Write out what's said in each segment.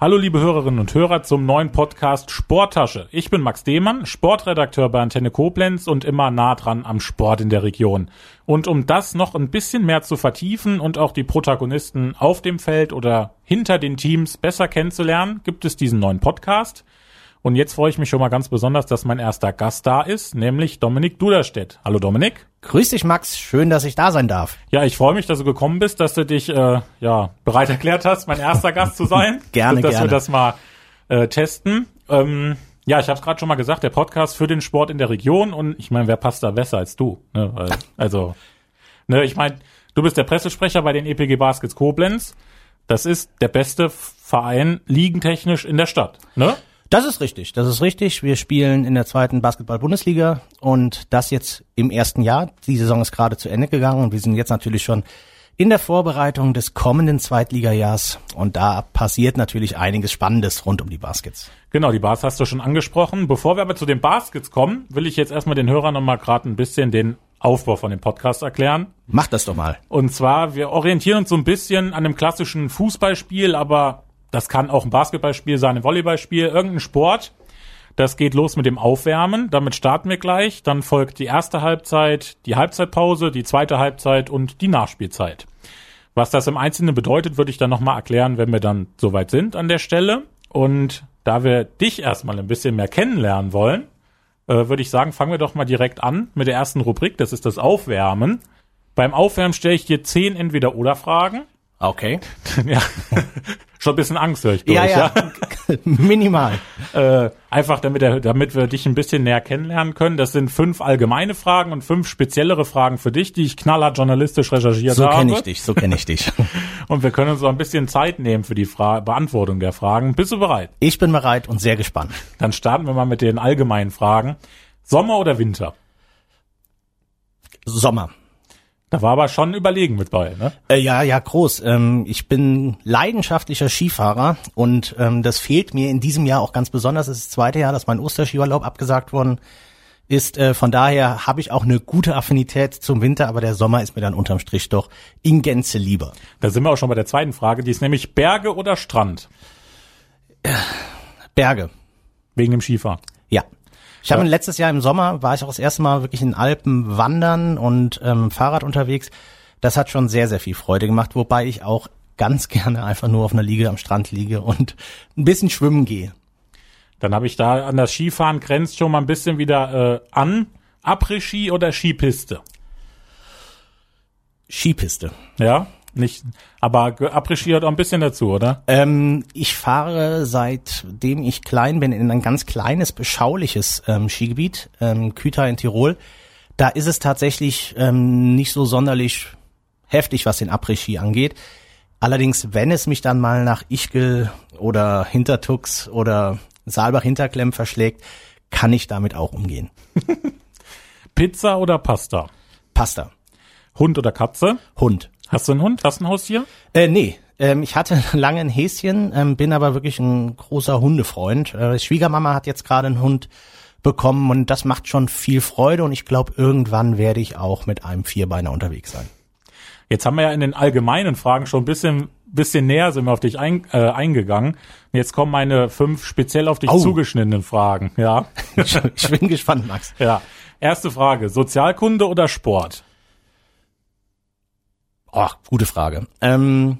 Hallo liebe Hörerinnen und Hörer zum neuen Podcast Sporttasche. Ich bin Max Demann, Sportredakteur bei Antenne Koblenz und immer nah dran am Sport in der Region. Und um das noch ein bisschen mehr zu vertiefen und auch die Protagonisten auf dem Feld oder hinter den Teams besser kennenzulernen, gibt es diesen neuen Podcast. Und jetzt freue ich mich schon mal ganz besonders, dass mein erster Gast da ist, nämlich Dominik Duderstedt. Hallo Dominik. Grüß dich, Max. Schön, dass ich da sein darf. Ja, ich freue mich, dass du gekommen bist, dass du dich äh, ja bereit erklärt hast, mein erster Gast zu sein. gerne, Und dass gerne. wir das mal äh, testen. Ähm, ja, ich habe es gerade schon mal gesagt, der Podcast für den Sport in der Region. Und ich meine, wer passt da besser als du? Ne? Also, ne, ich meine, du bist der Pressesprecher bei den EPG Baskets Koblenz. Das ist der beste Verein liegentechnisch in der Stadt. Ne? Das ist richtig, das ist richtig. Wir spielen in der zweiten Basketball-Bundesliga und das jetzt im ersten Jahr. Die Saison ist gerade zu Ende gegangen und wir sind jetzt natürlich schon in der Vorbereitung des kommenden Zweitligajahrs und da passiert natürlich einiges Spannendes rund um die Baskets. Genau, die Bars hast du schon angesprochen. Bevor wir aber zu den Baskets kommen, will ich jetzt erstmal den Hörern nochmal gerade ein bisschen den Aufbau von dem Podcast erklären. Mach das doch mal. Und zwar, wir orientieren uns so ein bisschen an einem klassischen Fußballspiel, aber das kann auch ein Basketballspiel sein, ein Volleyballspiel, irgendein Sport. Das geht los mit dem Aufwärmen. Damit starten wir gleich. Dann folgt die erste Halbzeit, die Halbzeitpause, die zweite Halbzeit und die Nachspielzeit. Was das im Einzelnen bedeutet, würde ich dann nochmal erklären, wenn wir dann soweit sind an der Stelle. Und da wir dich erstmal ein bisschen mehr kennenlernen wollen, äh, würde ich sagen, fangen wir doch mal direkt an mit der ersten Rubrik. Das ist das Aufwärmen. Beim Aufwärmen stelle ich dir zehn Entweder-Oder-Fragen. Okay. ja. Schon ein bisschen Angst höre ich durch, Ja, ja. Minimal. Äh, einfach damit, er, damit wir dich ein bisschen näher kennenlernen können. Das sind fünf allgemeine Fragen und fünf speziellere Fragen für dich, die ich knallhart journalistisch recherchiert So habe. kenne ich dich, so kenne ich dich. Und wir können uns auch ein bisschen Zeit nehmen für die Fra Beantwortung der Fragen. Bist du bereit? Ich bin bereit und sehr gespannt. Dann starten wir mal mit den allgemeinen Fragen. Sommer oder Winter? Sommer. Da war aber schon Überlegen mit bei, ne? Äh, ja, ja, groß. Ähm, ich bin leidenschaftlicher Skifahrer und ähm, das fehlt mir in diesem Jahr auch ganz besonders. Es ist das zweite Jahr, dass mein Osterskiurlaub abgesagt worden ist. Äh, von daher habe ich auch eine gute Affinität zum Winter, aber der Sommer ist mir dann unterm Strich doch in Gänze lieber. Da sind wir auch schon bei der zweiten Frage. Die ist nämlich Berge oder Strand? Berge. Wegen dem Skifahren. Ja. Ich habe Ja. letztes Jahr im Sommer war ich auch das erste Mal wirklich in den Alpen wandern und ähm, Fahrrad unterwegs. Das hat schon sehr, sehr viel Freude gemacht, wobei ich auch ganz gerne einfach nur auf einer Liege am Strand liege und ein bisschen schwimmen gehe. Dann habe ich da an das Skifahren grenzt schon mal ein bisschen wieder äh, an. Après-Ski oder Skipiste? Skipiste. Ja, nicht. Aber hat auch ein bisschen dazu, oder? Ähm, ich fahre seitdem ich klein bin in ein ganz kleines, beschauliches ähm, Skigebiet, ähm, Küta in Tirol. Da ist es tatsächlich ähm, nicht so sonderlich heftig, was den Après-Ski angeht. Allerdings, wenn es mich dann mal nach Ischgl oder Hintertux oder Saalbach-Hinterklemm verschlägt, kann ich damit auch umgehen. Pizza oder Pasta? Pasta. Hund oder Katze? Hund. Hast du einen Hund? Hast du ein Haustier? Äh, nee, ähm, ich hatte lange ein Häschen, ähm, bin aber wirklich ein großer Hundefreund. Äh, Schwiegermama hat jetzt gerade einen Hund bekommen und das macht schon viel Freude und ich glaube, irgendwann werde ich auch mit einem Vierbeiner unterwegs sein. Jetzt haben wir ja in den allgemeinen Fragen schon ein bisschen, bisschen näher sind wir auf dich ein, äh, eingegangen. Jetzt kommen meine fünf speziell auf dich Au. zugeschnittenen Fragen. Ja, Ich, ich bin gespannt, Max. ja. Erste Frage: Sozialkunde oder Sport? Oh, gute Frage. Ähm,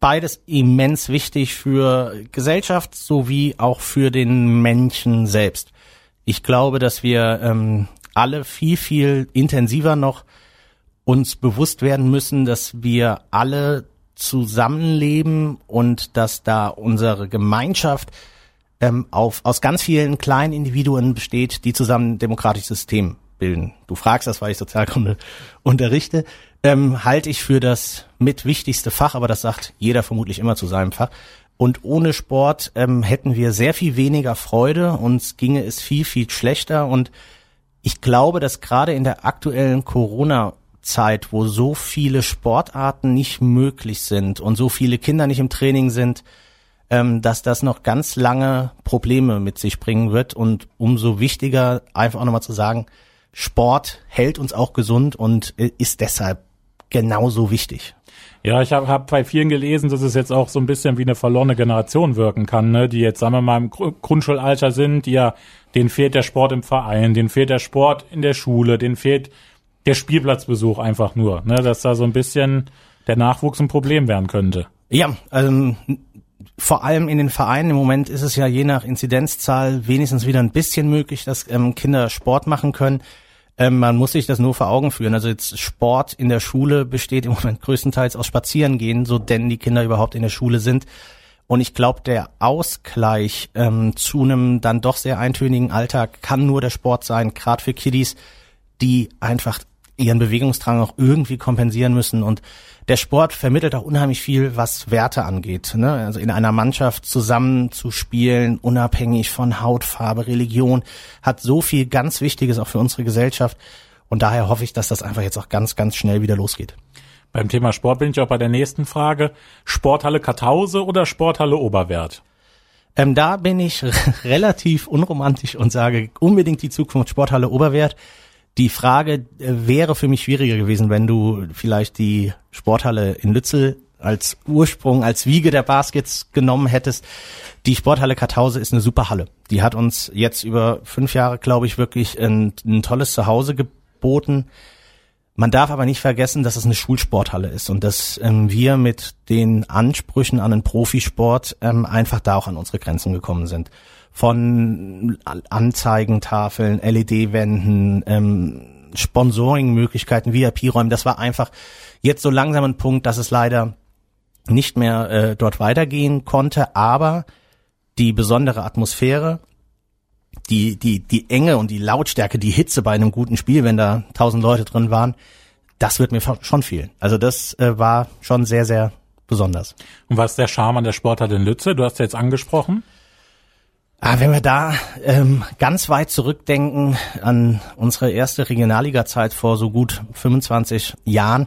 beides immens wichtig für Gesellschaft sowie auch für den Menschen selbst. Ich glaube, dass wir ähm, alle viel, viel intensiver noch uns bewusst werden müssen, dass wir alle zusammenleben und dass da unsere Gemeinschaft ähm, auf, aus ganz vielen kleinen Individuen besteht, die zusammen ein demokratisches System bilden. Du fragst das, weil ich Sozialkunde unterrichte. Ähm, halte ich für das mit wichtigste Fach, aber das sagt jeder vermutlich immer zu seinem Fach. Und ohne Sport ähm, hätten wir sehr viel weniger Freude, uns ginge es viel, viel schlechter. Und ich glaube, dass gerade in der aktuellen Corona-Zeit, wo so viele Sportarten nicht möglich sind und so viele Kinder nicht im Training sind, ähm, dass das noch ganz lange Probleme mit sich bringen wird und umso wichtiger einfach auch nochmal zu sagen, Sport hält uns auch gesund und äh, ist deshalb genauso wichtig. Ja, ich habe hab bei vielen gelesen, dass es jetzt auch so ein bisschen wie eine verlorene Generation wirken kann, ne? die jetzt, sagen wir mal, im Grundschulalter sind, die ja, denen fehlt der Sport im Verein, denen fehlt der Sport in der Schule, denen fehlt der Spielplatzbesuch einfach nur, ne? dass da so ein bisschen der Nachwuchs ein Problem werden könnte. Ja, ähm, vor allem in den Vereinen im Moment ist es ja je nach Inzidenzzahl wenigstens wieder ein bisschen möglich, dass ähm, Kinder Sport machen können. Ähm, man muss sich das nur vor Augen führen. Also jetzt Sport in der Schule besteht im Moment größtenteils aus Spazierengehen, so denn die Kinder überhaupt in der Schule sind. Und ich glaube, der Ausgleich ähm, zu einem dann doch sehr eintönigen Alltag kann nur der Sport sein, gerade für Kiddies, die einfach ihren Bewegungsdrang auch irgendwie kompensieren müssen. Und der Sport vermittelt auch unheimlich viel, was Werte angeht. Ne? Also in einer Mannschaft zusammen zu spielen, unabhängig von Hautfarbe, Religion, hat so viel ganz Wichtiges auch für unsere Gesellschaft. Und daher hoffe ich, dass das einfach jetzt auch ganz, ganz schnell wieder losgeht. Beim Thema Sport bin ich auch bei der nächsten Frage. Sporthalle Kartause oder Sporthalle Oberwert? Ähm, da bin ich relativ unromantisch und sage unbedingt die Zukunft Sporthalle Oberwert. Die Frage äh, wäre für mich schwieriger gewesen, wenn du vielleicht die Sporthalle in Lützel als Ursprung, als Wiege der Baskets genommen hättest. Die Sporthalle Kartause ist eine super Halle. Die hat uns jetzt über fünf Jahre, glaube ich, wirklich ein, ein tolles Zuhause geboten. Man darf aber nicht vergessen, dass es eine Schulsporthalle ist und dass ähm, wir mit den Ansprüchen an den Profisport ähm, einfach da auch an unsere Grenzen gekommen sind von Anzeigentafeln, LED-Wänden, ähm, Sponsoring-Möglichkeiten, VIP-Räumen. Das war einfach jetzt so langsam ein Punkt, dass es leider nicht mehr äh, dort weitergehen konnte, aber die besondere Atmosphäre, die, die, die Enge und die Lautstärke, die Hitze bei einem guten Spiel, wenn da tausend Leute drin waren, das wird mir schon fehlen. Also das äh, war schon sehr, sehr besonders. Und was ist der Charme an der Sportart in Lütze? Du hast ja jetzt angesprochen. Ah, wenn wir da ähm, ganz weit zurückdenken an unsere erste Regionalliga-Zeit vor so gut 25 Jahren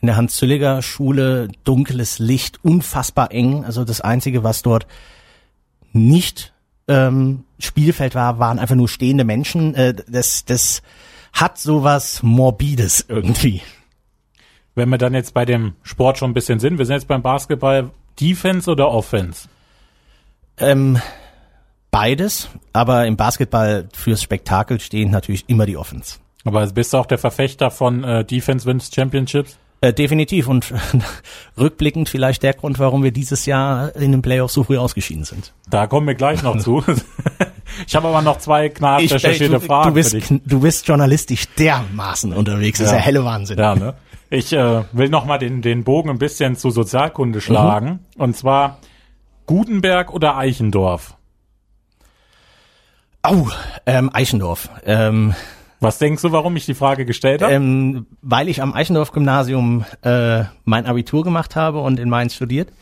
in der Hans-Zülliger Schule, dunkles Licht, unfassbar eng. Also das Einzige, was dort nicht ähm, Spielfeld war, waren einfach nur stehende Menschen. Äh, das, das hat sowas Morbides irgendwie. Wenn wir dann jetzt bei dem Sport schon ein bisschen sind, wir sind jetzt beim Basketball, Defense oder Offense? Ähm, Beides, aber im Basketball fürs Spektakel stehen natürlich immer die Offense. Aber bist du auch der Verfechter von äh, Defense Wins Championships? Äh, definitiv und rückblickend vielleicht der Grund, warum wir dieses Jahr in den Playoffs so früh ausgeschieden sind. Da kommen wir gleich noch zu. ich habe aber noch zwei knapp recherchierte du, Fragen. Du bist, du bist journalistisch dermaßen unterwegs, das ja. ist ja helle Wahnsinn. Ja, ne? Ich äh, will noch mal den, den Bogen ein bisschen zu Sozialkunde schlagen. Mhm. Und zwar Gutenberg oder Eichendorf? Oh, ähm, Eichendorf. Ähm, Was denkst du, warum ich die Frage gestellt habe? Ähm, weil ich am Eichendorf-Gymnasium äh, mein Abitur gemacht habe und in Mainz studiert.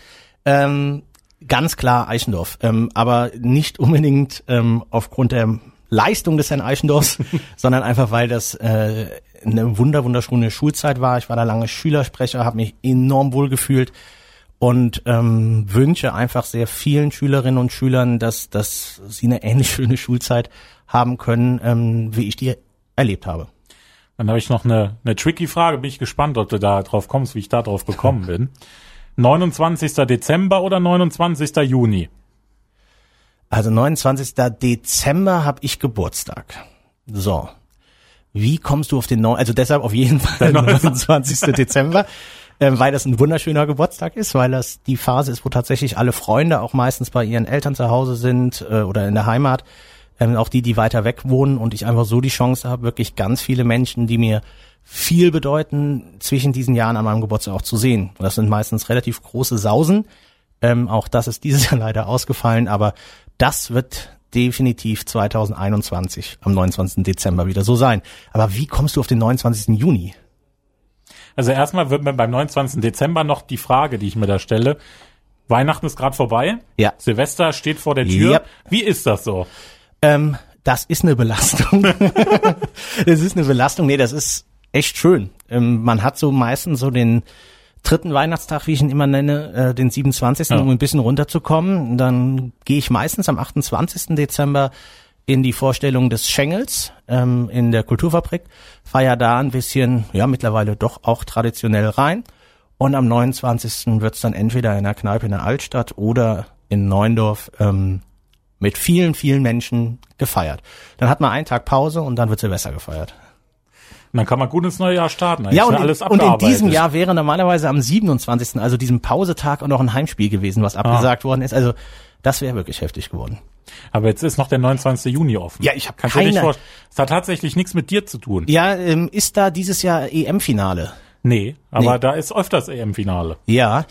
Ähm, ganz klar Eichendorf, ähm, aber nicht unbedingt ähm, aufgrund der Leistung des Herrn Eichendorfs, sondern einfach, weil das äh, eine wunder wunderschöne Schulzeit war. Ich war da lange Schülersprecher, habe mich enorm wohl gefühlt und ähm, wünsche einfach sehr vielen Schülerinnen und Schülern, dass, dass sie eine ähnlich schöne Schulzeit haben können, ähm, wie ich die erlebt habe. Dann habe ich noch eine, eine tricky Frage, bin ich gespannt, ob du da drauf kommst, wie ich da drauf gekommen bin. 29. Dezember oder 29. Juni? Also 29. Dezember habe ich Geburtstag. So. Wie kommst du auf den neuen, also deshalb auf jeden Fall 29. Dezember ähm, weil das ein wunderschöner Geburtstag ist, weil das die Phase ist, wo tatsächlich alle Freunde auch meistens bei ihren Eltern zu Hause sind äh, oder in der Heimat, ähm, auch die, die weiter weg wohnen und ich einfach so die Chance habe, wirklich ganz viele Menschen, die mir viel bedeuten, zwischen diesen Jahren an meinem Geburtstag auch zu sehen. Und das sind meistens relativ große Sausen. Ähm, auch das ist dieses Jahr leider ausgefallen, aber das wird definitiv 2021 am 29. Dezember wieder so sein. Aber wie kommst du auf den 29. Juni? Also erstmal wird mir beim 29. Dezember noch die Frage, die ich mir da stelle. Weihnachten ist gerade vorbei. Ja. Silvester steht vor der Tür. Yep. Wie ist das so? Ähm, das ist eine Belastung. das ist eine Belastung. Nee, das ist echt schön. Ähm, man hat so meistens so den dritten Weihnachtstag, wie ich ihn immer nenne, äh, den 27., ja. um ein bisschen runterzukommen. Dann gehe ich meistens am 28. Dezember in die Vorstellung des Schengels ähm, in der Kulturfabrik, feier da ein bisschen, ja mittlerweile doch auch traditionell rein. Und am 29. wird's dann entweder in einer Kneipe in der Altstadt oder in Neuendorf ähm, mit vielen, vielen Menschen gefeiert. Dann hat man einen Tag Pause und dann wird Silvester gefeiert. Und dann kann man gut ins neue Jahr starten. Ja, und, alles und in diesem Jahr wäre normalerweise am 27., also diesem Pausetag, auch noch ein Heimspiel gewesen, was abgesagt worden ist. Also das wäre wirklich heftig geworden. Aber jetzt ist noch der 29. Juni offen. Ja, ich hab Kannst du dir nicht keine- vorstellen. Es hat tatsächlich nichts mit dir zu tun. Ja, ähm, ist da dieses Jahr EM-Finale? Nee, aber Nee. da ist öfters EM-Finale. Ja.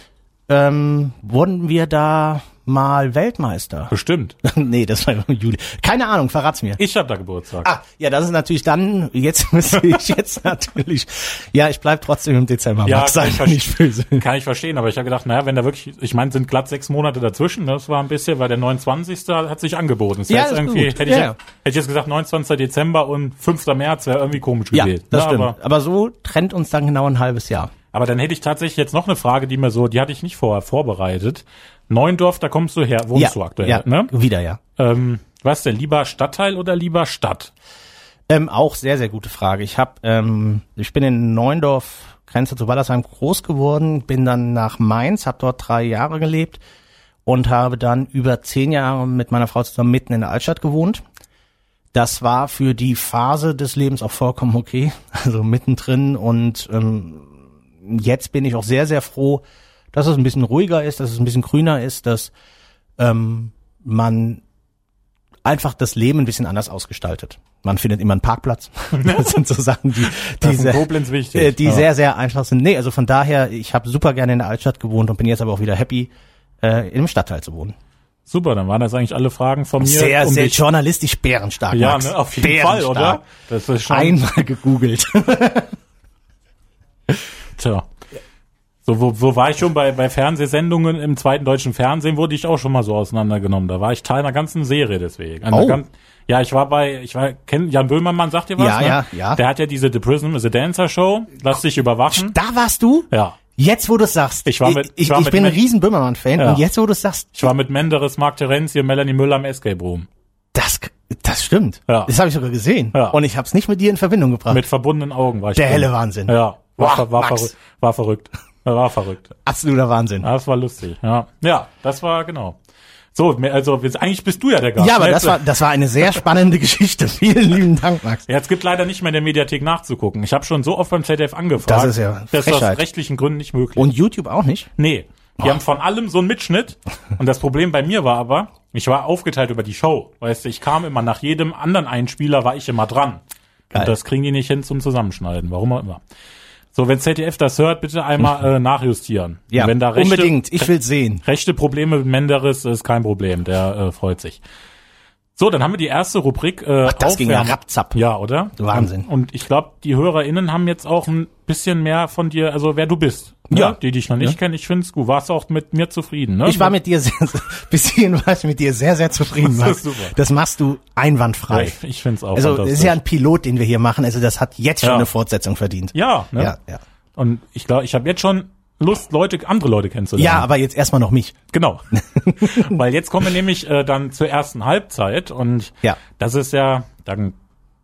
Ähm, wurden wir da mal Weltmeister? Bestimmt. nee, das war im Juli. Keine Ahnung, verrat's mir. Ich habe da Geburtstag. Ah, ja, das ist natürlich dann, jetzt müsste ich jetzt natürlich, ja, ich bleib trotzdem im Dezember, Ja, Max, kann ich nicht böse. Kann ich verstehen, aber ich habe gedacht, naja, wenn da wirklich, ich meine, sind glatt sechs Monate dazwischen, das war ein bisschen, weil der 29. hat sich angeboten. Das Ja, ist irgendwie, gut. hätte ich, Ja, ja. hätte ich jetzt gesagt 29. Dezember und 5. März wäre irgendwie komisch Ja, gewesen. das ne? stimmt. Aber, Aber, so trennt uns dann genau ein halbes Jahr. aber dann hätte ich tatsächlich jetzt noch eine Frage, die mir so, die hatte ich nicht vorher vorbereitet. Neuendorf, da kommst du her, wohnst ja, du aktuell, ja, ne? wieder, ja. Ähm, was denn, lieber Stadtteil oder lieber Stadt? Ähm, auch sehr, sehr gute Frage. Ich hab, ähm, ich bin in Neuendorf, Grenze zu Wallersheim, groß geworden, bin dann nach Mainz, habe dort drei Jahre gelebt und habe dann über zehn Jahre mit meiner Frau zusammen mitten in der Altstadt gewohnt. Das war für die Phase des Lebens auch vollkommen okay, also mittendrin und ähm, jetzt bin ich auch sehr, sehr froh, dass es ein bisschen ruhiger ist, dass es ein bisschen grüner ist, dass ähm, man einfach das Leben ein bisschen anders ausgestaltet. Man findet immer einen Parkplatz. Das sind so Sachen, die, die, sehr, äh, die Ja. sehr, sehr einfach sind. Nee, also von daher, ich habe super gerne in der Altstadt gewohnt und bin jetzt aber auch wieder happy, äh, im Stadtteil zu wohnen. Super, dann waren das eigentlich alle Fragen von mir. Sehr, um sehr dich- journalistisch bärenstark. Ja, Max. ne, auf jeden Fall, oder? Bärenstark. Das ist schon, Einmal gegoogelt. tja. So, wo, wo war ich schon bei, bei Fernsehsendungen im zweiten deutschen Fernsehen, wurde ich auch schon mal so auseinandergenommen. Da war ich Teil einer ganzen Serie deswegen. Einer Oh. ganz, ja, ich war bei, ich war, kennt Jan Böhmermann, sagt ihr was? Ja, ne? ja, ja. Der hat ja diese The Prism is a Dancer Show, lass dich überwachen. da warst du? Ja. Jetzt, wo du sagst. Ich war mit- ich, ich war ich mit bin ein riesen Böhmermann-Fan Ja. und jetzt, wo du sagst, Ich war mit Menderes, Mark Terenzi und Melanie Müller am Escape Room. das, das stimmt. Ja. Das habe ich sogar gesehen. Ja. Und ich habe es nicht mit dir in Verbindung gebracht. Mit verbundenen Augen war ich Der drin. helle Wahnsinn. Ja. War, Boah, war, Max. verrückt, war verrückt. War verrückt. Absoluter Wahnsinn. Das war lustig. Ja, ja das war genau. So, also jetzt, eigentlich bist du ja der Gast. Ja, aber ne? das war, das war eine sehr spannende Geschichte. Vielen lieben Dank, Max. Ja, es gibt leider nicht mehr in der Mediathek nachzugucken. Ich habe schon so oft beim ZDF angefragt. Das ist ja Das ist aus rechtlichen Gründen nicht möglich. Und YouTube auch nicht? nee, die haben von allem so einen Mitschnitt. Und das Problem bei mir war aber, ich war aufgeteilt über die Show. Weißt du, ich kam immer nach jedem anderen Einspieler war ich immer dran. Geil. Und das kriegen die nicht hin zum Zusammenschneiden. Warum auch immer. So, wenn ZDF das hört, bitte einmal äh, nachjustieren. Ja, Und wenn da rechte, unbedingt. Ich will sehen. Rechte Probleme mit Menderes ist kein Problem, der äh, freut sich. So, dann haben wir die erste Rubrik. Äh, das ging ja Aufwärmen. rapzapp. Ja, oder? Wahnsinn. Und, und ich glaube, die HörerInnen haben jetzt auch ein bisschen mehr von dir, also wer du bist. Ne? Ja. Die dich noch nicht kennen, ich find's gut. Warst auch mit mir zufrieden, ne? Ich war mit dir sehr, bis hierhin war ich mit dir sehr, sehr zufrieden, Das ist super. Das machst du ja, einwandfrei. ich, ich find's auch Also, das ist ja ein Pilot, den wir hier machen. Also, das hat jetzt schon Ja. eine Fortsetzung verdient. ja, ne? Ja, ja. Und ich glaube, ich habe jetzt schon Lust, Leute, andere Leute kennenzulernen. Ja, aber jetzt erstmal noch mich. Genau. Weil jetzt kommen wir nämlich äh, dann zur ersten Halbzeit und Ja. das ist ja dann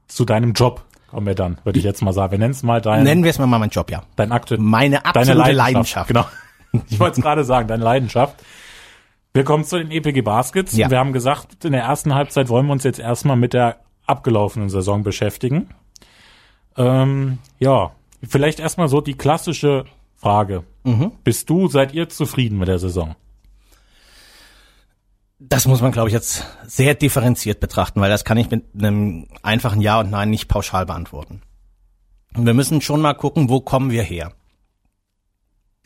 zu deinem Job kommen wir dann, würde ich jetzt mal sagen. Wir nennen es mal dein, Nennen wir es mal meinen Job, ja. dein Akte, Meine deine absolute Leidenschaft. Leidenschaft. Genau. Ich wollte es gerade sagen, deine Leidenschaft. Wir kommen zu den EPG Baskets. Ja. Wir haben gesagt, in der ersten Halbzeit wollen wir uns jetzt erstmal mit der abgelaufenen Saison beschäftigen. Ähm, ja, vielleicht erstmal so die klassische Frage. Mhm. Bist du, seid ihr zufrieden mit der Saison? Das muss man, glaube ich, jetzt sehr differenziert betrachten, weil das kann ich mit einem einfachen Ja und Nein nicht pauschal beantworten. Und wir müssen schon mal gucken, wo kommen wir her.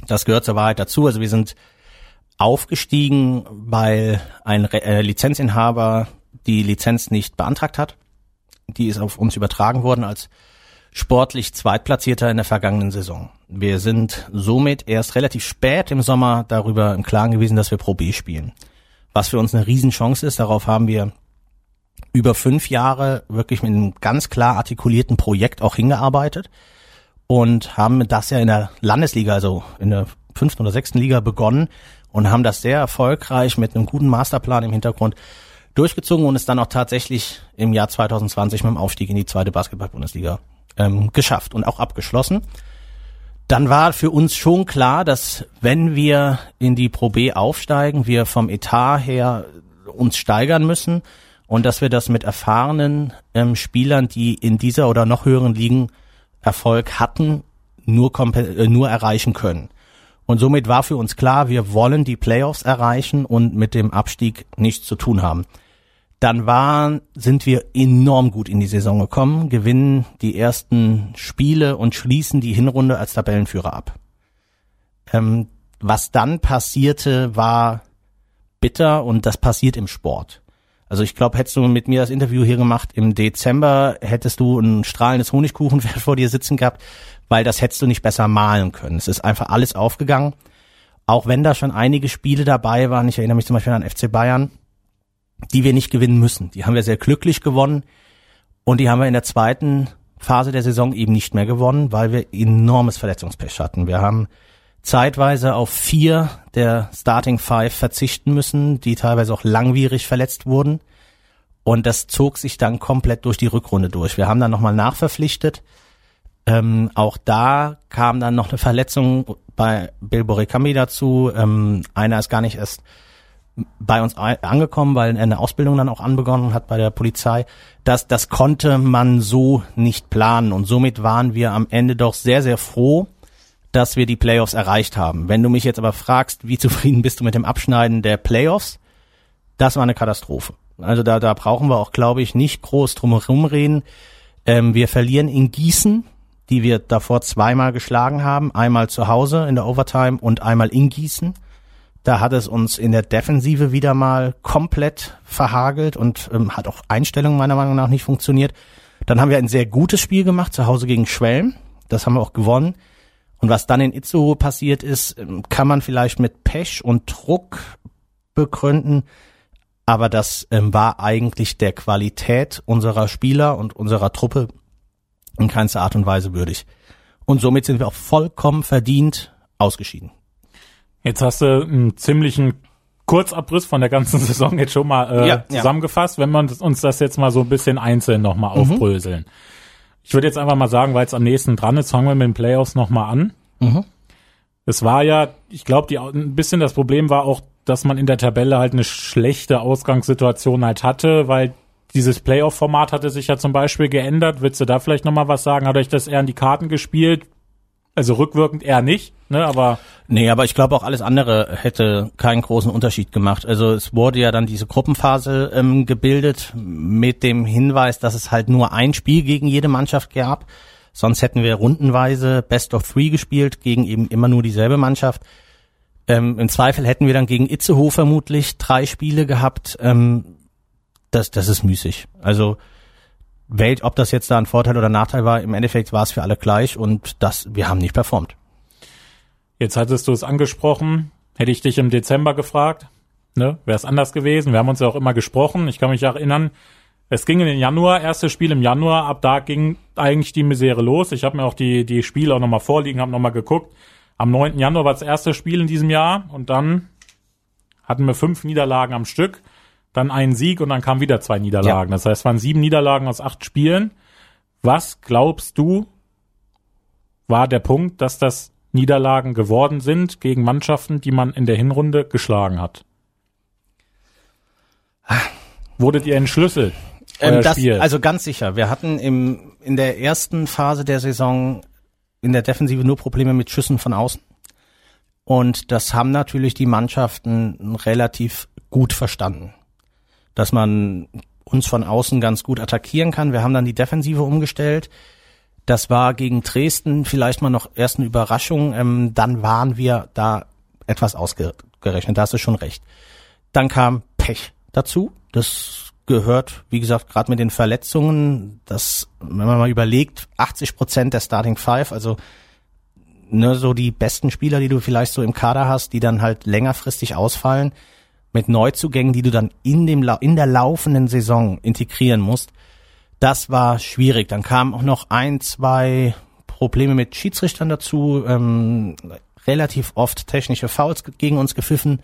Das gehört zur Wahrheit dazu. Also wir sind aufgestiegen, weil ein Re äh, Lizenzinhaber die Lizenz nicht beantragt hat. Die ist auf uns übertragen worden als sportlich Zweitplatzierter in der vergangenen Saison. Wir sind somit erst relativ spät im Sommer darüber im Klaren gewesen, dass wir Pro B spielen. Was für uns eine Riesenchance ist, darauf haben wir über fünf Jahre wirklich mit einem ganz klar artikulierten Projekt auch hingearbeitet und haben das ja in der Landesliga, also in der fünften oder sechsten Liga begonnen und haben das sehr erfolgreich mit einem guten Masterplan im Hintergrund durchgezogen und es dann auch tatsächlich im Jahr 2020 mit dem Aufstieg in die zweite Basketball-Bundesliga ähm, geschafft und auch abgeschlossen. Dann war für uns schon klar, dass wenn wir in die Pro B aufsteigen, wir vom Etat her uns steigern müssen und dass wir das mit erfahrenen ähm, Spielern, die in dieser oder noch höheren Ligen Erfolg hatten, nur, äh, nur erreichen können. Und somit war für uns klar, wir wollen die Playoffs erreichen und mit dem Abstieg nichts zu tun haben. Dann waren, sind wir enorm gut in die Saison gekommen, gewinnen die ersten Spiele und schließen die Hinrunde als Tabellenführer ab. Ähm, was dann passierte, war bitter und das passiert im Sport. Also ich glaube, hättest du mit mir das Interview hier gemacht im Dezember, hättest du ein strahlendes Honigkuchenpferd vor dir sitzen gehabt, weil das hättest du nicht besser malen können. Es ist einfach alles aufgegangen. Auch wenn da schon einige Spiele dabei waren, ich erinnere mich zum Beispiel an FC Bayern, die wir nicht gewinnen müssen. Die haben wir sehr glücklich gewonnen und die haben wir in der zweiten Phase der Saison eben nicht mehr gewonnen, weil wir enormes Verletzungspech hatten. Wir haben zeitweise auf vier der Starting Five verzichten müssen, die teilweise auch langwierig verletzt wurden. Und das zog sich dann komplett durch die Rückrunde durch. Wir haben dann nochmal nachverpflichtet. Ähm, auch da kam dann noch eine Verletzung bei Bilbo Recambi dazu. Ähm, einer ist gar nicht erst bei uns angekommen, weil er eine Ausbildung dann auch anbegonnen hat bei der Polizei. Das, das konnte man so nicht planen und somit waren wir am Ende doch sehr, sehr froh, dass wir die Playoffs erreicht haben. Wenn du mich jetzt aber fragst, wie zufrieden bist du mit dem Abschneiden der Playoffs, das war eine Katastrophe. Also da, da brauchen wir auch, glaube ich, nicht groß drumherum reden. Ähm, wir verlieren in Gießen die wir davor zweimal geschlagen haben. Einmal zu Hause in der Overtime und einmal in Gießen. Da hat es uns in der Defensive wieder mal komplett verhagelt und ähm, hat auch Einstellung meiner Meinung nach nicht funktioniert. Dann haben wir ein sehr gutes Spiel gemacht, zu Hause gegen Schwelm. Das haben wir auch gewonnen. Und was dann in Itzehoe passiert ist, ähm, kann man vielleicht mit Pech und Druck begründen. Aber das ähm, war eigentlich der Qualität unserer Spieler und unserer Truppe in keinster Art und Weise würdig. Und somit sind wir auch vollkommen verdient ausgeschieden. Jetzt hast du einen ziemlichen Kurzabriss von der ganzen Saison jetzt schon mal äh, ja, zusammengefasst, ja. wenn man uns das jetzt mal so ein bisschen einzeln nochmal mhm. aufbröseln. Ich würde jetzt einfach mal sagen, weil es am nächsten dran ist, fangen wir mit den Playoffs nochmal an. Mhm. Es war ja, ich glaube, ein bisschen das Problem war auch, dass man in der Tabelle halt eine schlechte Ausgangssituation halt hatte, weil dieses Playoff-Format hatte sich ja zum Beispiel geändert. Willst du da vielleicht nochmal was sagen? Hat euch das eher in die Karten gespielt? Also rückwirkend eher nicht, ne, aber. Nee, aber ich glaube auch alles andere hätte keinen großen Unterschied gemacht. Also es wurde ja dann diese Gruppenphase ähm, gebildet mit dem Hinweis, dass es halt nur ein Spiel gegen jede Mannschaft gab. Sonst hätten wir rundenweise Best of Three gespielt gegen eben immer nur dieselbe Mannschaft. Ähm, Im Zweifel hätten wir dann gegen Itzehoe vermutlich drei Spiele gehabt. Ähm, das, das ist müßig. Also Welt, ob das jetzt da ein Vorteil oder Nachteil war, im Endeffekt war es für alle gleich und das, wir haben nicht performt. Jetzt hattest du es angesprochen, hätte ich dich im Dezember gefragt, ne, wäre es anders gewesen. Wir haben uns ja auch immer gesprochen. Ich kann mich erinnern, es ging in den Januar, erstes Spiel im Januar, ab da ging eigentlich die Misere los. Ich habe mir auch die, die Spiele auch nochmal vorliegen, habe nochmal geguckt. Am 9. Januar war das erste Spiel in diesem Jahr und dann hatten wir fünf Niederlagen am Stück dann einen Sieg und dann kamen wieder zwei Niederlagen. Ja. Das heißt, es waren sieben Niederlagen aus acht Spielen. Was glaubst du, war der Punkt, dass das Niederlagen geworden sind gegen Mannschaften, die man in der Hinrunde geschlagen hat? Wurdet ihr entschlüsselt? Ähm, das, also ganz sicher. Wir hatten im, in der ersten Phase der Saison in der Defensive nur Probleme mit Schüssen von außen. Und das haben natürlich die Mannschaften relativ gut verstanden dass man uns von außen ganz gut attackieren kann. Wir haben dann die Defensive umgestellt. Das war gegen Dresden vielleicht mal noch erst eine Überraschung. Ähm, dann waren wir da etwas ausgerechnet. Da hast du schon recht. Dann kam Pech dazu. Das gehört, wie gesagt, gerade mit den Verletzungen, dass, wenn man mal überlegt, 80 Prozent der Starting Five, also ne, so die besten Spieler, die du vielleicht so im Kader hast, die dann halt längerfristig ausfallen, mit Neuzugängen, die du dann in dem in der laufenden Saison integrieren musst, das war schwierig. Dann kamen auch noch ein, zwei Probleme mit Schiedsrichtern dazu, ähm, relativ oft technische Fouls gegen uns gepfiffen.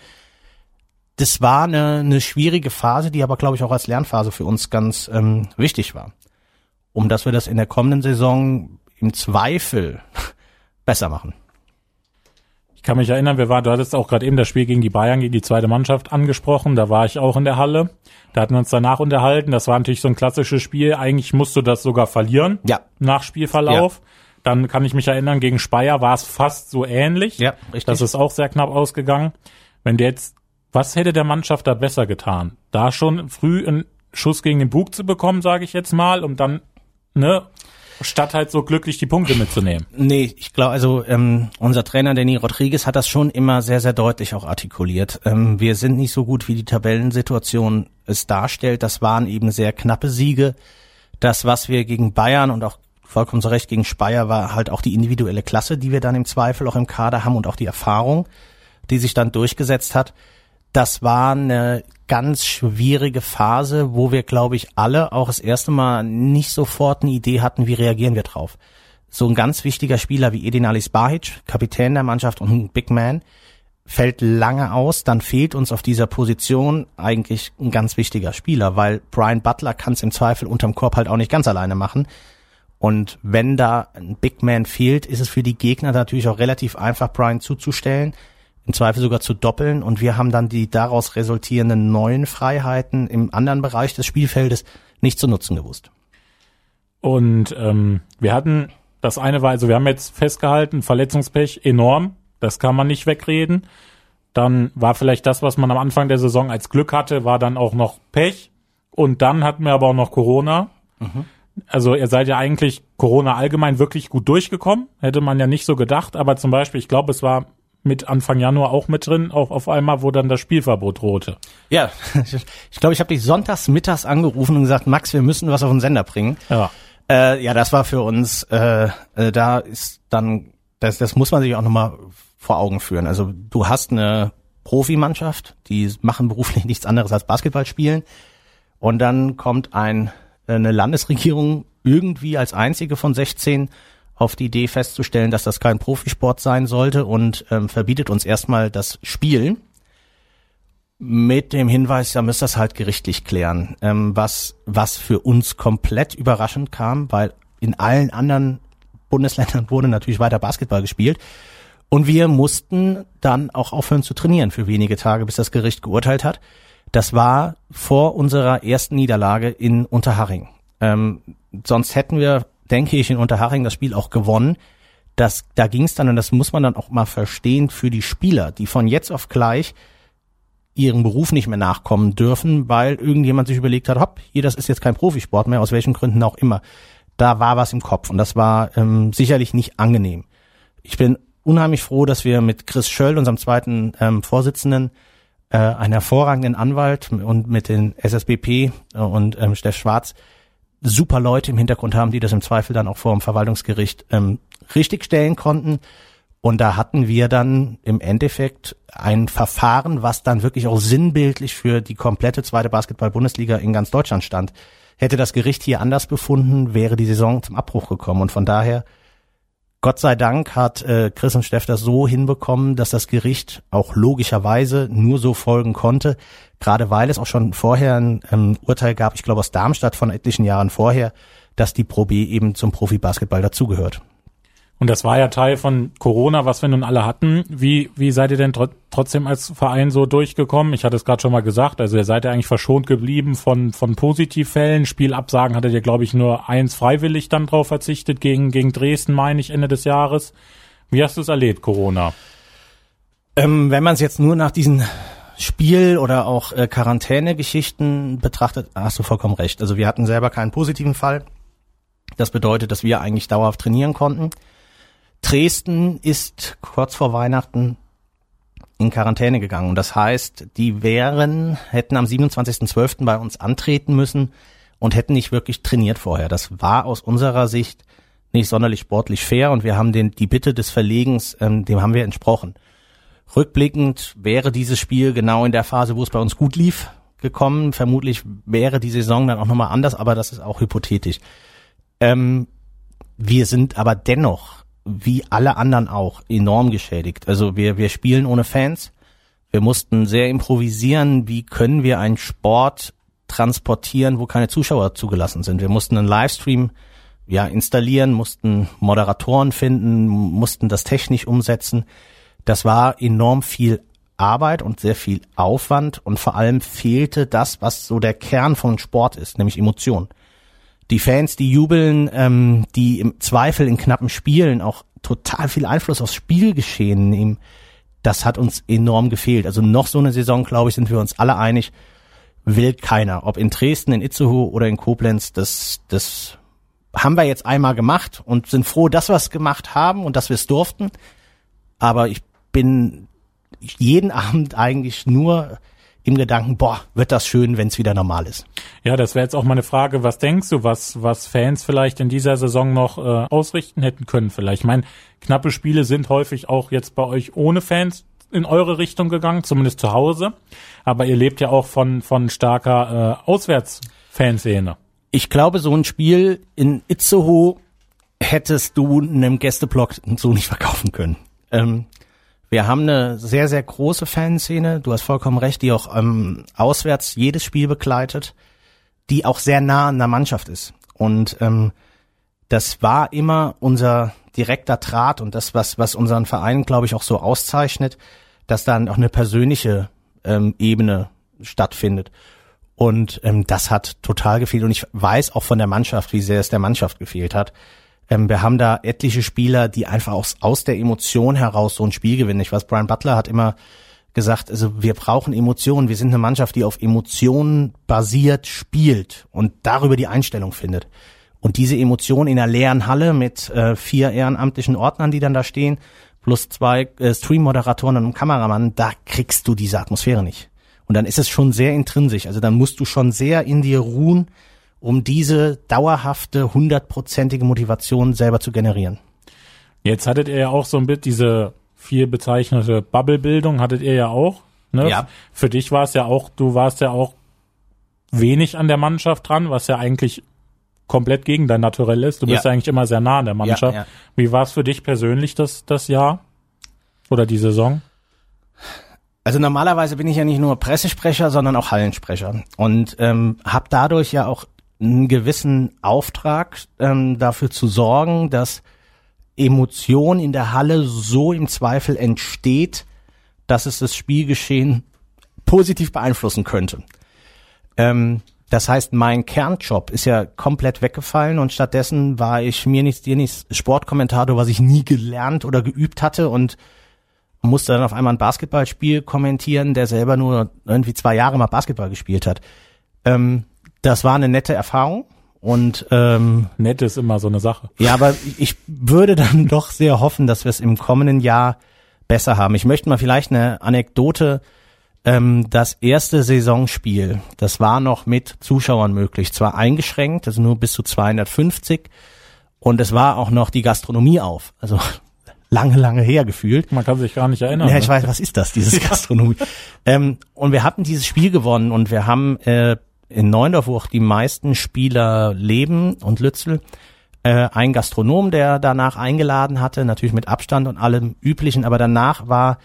das war eine, eine schwierige Phase, die aber, glaube ich, auch als Lernphase für uns ganz ähm, wichtig war. Um dass wir das in der kommenden Saison im Zweifel besser machen. Ich kann mich erinnern, wir waren, du hattest auch gerade eben das Spiel gegen die Bayern, gegen die zweite Mannschaft angesprochen. Da war ich auch in der Halle. Da hatten wir uns danach unterhalten. Das war natürlich so ein klassisches Spiel. Eigentlich musst du das sogar verlieren. Ja. Nach Spielverlauf. Ja. Dann kann ich mich erinnern, gegen Speyer war es fast so ähnlich. Ja, richtig. Das ist auch sehr knapp ausgegangen. Wenn du jetzt, was hätte der Mannschaft da besser getan? Da schon früh einen Schuss gegen den Bug zu bekommen, sage ich jetzt mal, um dann, ne, statt halt so glücklich die Punkte mitzunehmen. Nee, ich glaube, also ähm, unser Trainer Danny Rodriguez hat das schon immer sehr, sehr deutlich auch artikuliert. Ähm, wir sind nicht so gut, wie die Tabellensituation es darstellt. Das waren eben sehr knappe Siege. Das, was wir gegen Bayern und auch vollkommen zu Recht gegen Speyer war halt auch die individuelle Klasse, die wir dann im Zweifel auch im Kader haben und auch die Erfahrung, die sich dann durchgesetzt hat. Das war eine ganz schwierige Phase, wo wir, glaube ich, alle auch das erste Mal nicht sofort eine Idee hatten, wie reagieren wir drauf. So ein ganz wichtiger Spieler wie Edin Alice Bahic, Kapitän der Mannschaft und ein Big Man, fällt lange aus, dann fehlt uns auf dieser Position eigentlich ein ganz wichtiger Spieler, weil Brian Butler kann es im Zweifel unterm Korb halt auch nicht ganz alleine machen. Und wenn da ein Big Man fehlt, ist es für die Gegner natürlich auch relativ einfach, Brian zuzustellen im Zweifel sogar zu doppeln und wir haben dann die daraus resultierenden neuen Freiheiten im anderen Bereich des Spielfeldes nicht zu nutzen gewusst. Und ähm, wir hatten, das eine war, also wir haben jetzt festgehalten, Verletzungspech enorm, das kann man nicht wegreden. Dann war vielleicht das, was man am Anfang der Saison als Glück hatte, war dann auch noch Pech. Und dann hatten wir aber auch noch Corona. Mhm. Also ihr seid ja eigentlich Corona allgemein wirklich gut durchgekommen, hätte man ja nicht so gedacht. Aber zum Beispiel, ich glaube, es war mit Anfang Januar auch mit drin, auch auf einmal, wo dann das Spielverbot drohte. Ja, ich glaube, ich habe dich sonntags mittags angerufen und gesagt, Max, wir müssen was auf den Sender bringen. Ja. Äh, ja, das war für uns, äh, äh, da ist dann, das, das muss man sich auch nochmal vor Augen führen. Also du hast eine Profimannschaft, die machen beruflich nichts anderes als Basketball spielen. Und dann kommt ein, eine Landesregierung irgendwie als einzige von 16 auf die Idee festzustellen, dass das kein Profisport sein sollte und ähm, verbietet uns erstmal das Spielen mit dem Hinweis, ja, müsst das halt gerichtlich klären, ähm, was, was für uns komplett überraschend kam, weil in allen anderen Bundesländern wurde natürlich weiter Basketball gespielt. Und wir mussten dann auch aufhören zu trainieren für wenige Tage, bis das Gericht geurteilt hat. Das war vor unserer ersten Niederlage in Unterhaching. Ähm, sonst hätten wir denke ich, in Unterhaching das Spiel auch gewonnen. Das, da ging es dann, und das muss man dann auch mal verstehen, für die Spieler, die von jetzt auf gleich ihrem Beruf nicht mehr nachkommen dürfen, weil irgendjemand sich überlegt hat, hopp, hier, das ist jetzt kein Profisport mehr, aus welchen Gründen auch immer. Da war was im Kopf und das war ähm, sicherlich nicht angenehm. Ich bin unheimlich froh, dass wir mit Chris Schöll, unserem zweiten ähm, Vorsitzenden, äh, einen hervorragenden Anwalt und mit den SSBP äh, und ähm, Steff Schwarz super Leute im Hintergrund haben, die das im Zweifel dann auch vor dem Verwaltungsgericht ähm, richtigstellen konnten. Und da hatten wir dann im Endeffekt ein Verfahren, was dann wirklich auch sinnbildlich für die komplette zweite Basketball-Bundesliga in ganz Deutschland stand. Hätte das Gericht hier anders befunden, wäre die Saison zum Abbruch gekommen. Und von daher Gott sei Dank hat äh, Chris und Steff das so hinbekommen, dass das Gericht auch logischerweise nur so folgen konnte, gerade weil es auch schon vorher ein ähm, Urteil gab, ich glaube aus Darmstadt von etlichen Jahren vorher, dass die Pro B eben zum Profibasketball dazugehört. Und das war ja Teil von Corona, was wir nun alle hatten. Wie, wie seid ihr denn tr trotzdem als Verein so durchgekommen? Ich hatte es gerade schon mal gesagt, also ihr seid ja eigentlich verschont geblieben von, von Positivfällen. Spielabsagen hattet ihr, glaube ich, nur eins freiwillig dann drauf verzichtet gegen, gegen Dresden, meine ich, Ende des Jahres. Wie hast du es erlebt, Corona? Ähm, wenn man es jetzt nur nach diesen Spiel- oder auch äh, Quarantäne-Geschichten betrachtet, hast du vollkommen recht. Also wir hatten selber keinen positiven Fall. Das bedeutet, dass wir eigentlich dauerhaft trainieren konnten. Dresden ist kurz vor Weihnachten in Quarantäne gegangen. Und das heißt, die wären, hätten am 27.12. bei uns antreten müssen und hätten nicht wirklich trainiert vorher. Das war aus unserer Sicht nicht sonderlich sportlich fair und wir haben den, die Bitte des Verlegens, ähm, dem haben wir entsprochen. Rückblickend wäre dieses Spiel genau in der Phase, wo es bei uns gut lief, gekommen. Vermutlich wäre die Saison dann auch nochmal anders, aber das ist auch hypothetisch. Ähm, wir sind aber dennoch wie alle anderen auch enorm geschädigt. Also wir, wir spielen ohne Fans. Wir mussten sehr improvisieren, wie können wir einen Sport transportieren, wo keine Zuschauer zugelassen sind. Wir mussten einen Livestream ja, installieren, mussten Moderatoren finden, mussten das technisch umsetzen. Das war enorm viel Arbeit und sehr viel Aufwand und vor allem fehlte das, was so der Kern von Sport ist, nämlich Emotion. Die Fans, die jubeln, ähm, die im Zweifel in knappen Spielen auch total viel Einfluss aufs Spielgeschehen nehmen, das hat uns enorm gefehlt. Also noch so eine Saison, glaube ich, sind wir uns alle einig, will keiner. Ob in Dresden, in Itzehoe oder in Koblenz, das, das haben wir jetzt einmal gemacht und sind froh, dass wir es gemacht haben und dass wir es durften. Aber ich bin jeden Abend eigentlich nur im Gedanken, boah, wird das schön, wenn es wieder normal ist. Ja, das wäre jetzt auch meine Frage, was denkst du, was, was Fans vielleicht in dieser Saison noch äh, ausrichten hätten können vielleicht? Ich meine, knappe Spiele sind häufig auch jetzt bei euch ohne Fans in eure Richtung gegangen, zumindest zu Hause. Aber ihr lebt ja auch von, von starker äh, Auswärtsfanszene. Ich glaube, so ein Spiel in Itzehoe hättest du einem Gästeblock so nicht verkaufen können. Ähm, wir haben eine sehr, sehr große Fanszene, du hast vollkommen recht, die auch ähm, auswärts jedes Spiel begleitet, die auch sehr nah an der Mannschaft ist. Und ähm, das war immer unser direkter Draht und das, was, was unseren Verein, glaube ich, auch so auszeichnet, dass dann auch eine persönliche ähm, Ebene stattfindet. Und ähm, das hat total gefehlt. Und ich weiß auch von der Mannschaft, wie sehr es der Mannschaft gefehlt hat. Ähm, wir haben da etliche Spieler, die einfach aus, aus der Emotion heraus so ein Spiel gewinnen. Ich weiß, Brian Butler hat immer gesagt, also wir brauchen Emotionen. Wir sind eine Mannschaft, die auf Emotionen basiert spielt und darüber die Einstellung findet. Und diese Emotion in einer leeren Halle mit äh, vier ehrenamtlichen Ordnern, die dann da stehen, plus zwei äh, Stream-Moderatoren und einem Kameramann, da kriegst du diese Atmosphäre nicht. Und dann ist es schon sehr intrinsisch. Also dann musst du schon sehr in dir ruhen, um diese dauerhafte, hundertprozentige Motivation selber zu generieren. Jetzt hattet ihr ja auch so ein bisschen diese viel bezeichnete Bubble-Bildung, hattet ihr ja auch. Ne? Ja. Für dich war es ja auch, du warst ja auch wenig an der Mannschaft dran, was ja eigentlich komplett gegen dein Naturell ist. Du bist ja, eigentlich immer sehr nah an der Mannschaft. Ja, ja. Wie war es für dich persönlich das, das Jahr oder die Saison? Also normalerweise bin ich ja nicht nur Pressesprecher, sondern auch Hallensprecher und ähm, habe dadurch ja auch einen gewissen Auftrag ähm, dafür zu sorgen, dass Emotion in der Halle so im Zweifel entsteht, dass es das Spielgeschehen positiv beeinflussen könnte. Ähm, das heißt, mein Kernjob ist ja komplett weggefallen und stattdessen war ich mir nichts, dir nichts Sportkommentator, was ich nie gelernt oder geübt hatte und musste dann auf einmal ein Basketballspiel kommentieren, der selber nur irgendwie zwei Jahre mal Basketball gespielt hat. Ähm, das war eine nette Erfahrung. Und ähm, nett ist immer so eine Sache. Ja, aber ich würde dann doch sehr hoffen, dass wir es im kommenden Jahr besser haben. Ich möchte mal vielleicht eine Anekdote. Ähm, das erste Saisonspiel, das war noch mit Zuschauern möglich, zwar eingeschränkt, also nur bis zu 250, und es war auch noch die Gastronomie auf. Also lange, lange her gefühlt. Man kann sich gar nicht erinnern. Ja, ich ne? weiß, was ist das, dieses Gastronomie? ähm, und wir hatten dieses Spiel gewonnen und wir haben äh, in Neundorf, wo auch die meisten Spieler leben und Lützel, äh, ein Gastronom, der danach eingeladen hatte, natürlich mit Abstand und allem Üblichen, aber danach war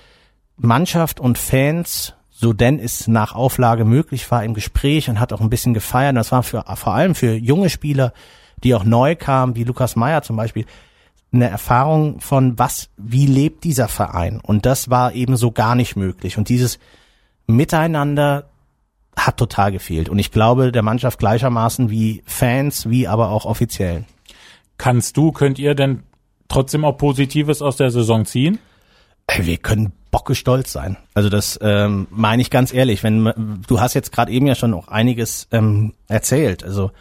Mannschaft und Fans, so denn es nach Auflage möglich war, im Gespräch und hat auch ein bisschen gefeiert. das war für, vor allem für junge Spieler, die auch neu kamen, wie Lukas Meyer zum Beispiel, eine Erfahrung von was, wie lebt dieser Verein? Und das war eben so gar nicht möglich. Und dieses Miteinander hat total gefehlt. Und ich glaube, der Mannschaft gleichermaßen wie Fans, wie aber auch Offiziellen. Kannst du, könnt ihr denn trotzdem auch Positives aus der Saison ziehen? Wir können bocke stolz sein. Also das ähm, meine ich ganz ehrlich. Wenn du hast jetzt gerade eben ja schon auch einiges ähm, erzählt. Also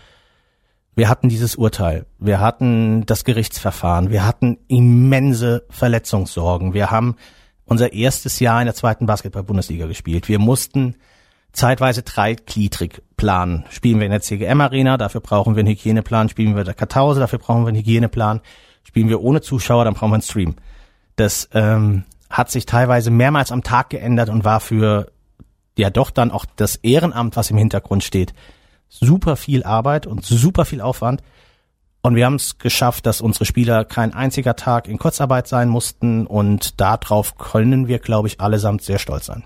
wir hatten dieses Urteil, wir hatten das Gerichtsverfahren, wir hatten immense Verletzungssorgen, wir haben unser erstes Jahr in der zweiten Basketball-Bundesliga gespielt. Wir mussten zeitweise dreigliedrig planen. Spielen wir in der CGM Arena, dafür brauchen wir einen Hygieneplan. Spielen wir in der Kartause, dafür brauchen wir einen Hygieneplan. Spielen wir ohne Zuschauer, dann brauchen wir einen Stream. Das ähm, hat sich teilweise mehrmals am Tag geändert und war für ja doch dann auch das Ehrenamt, was im Hintergrund steht, super viel Arbeit und super viel Aufwand. Und wir haben es geschafft, dass unsere Spieler kein einziger Tag in Kurzarbeit sein mussten und darauf können wir, glaube ich, allesamt sehr stolz sein.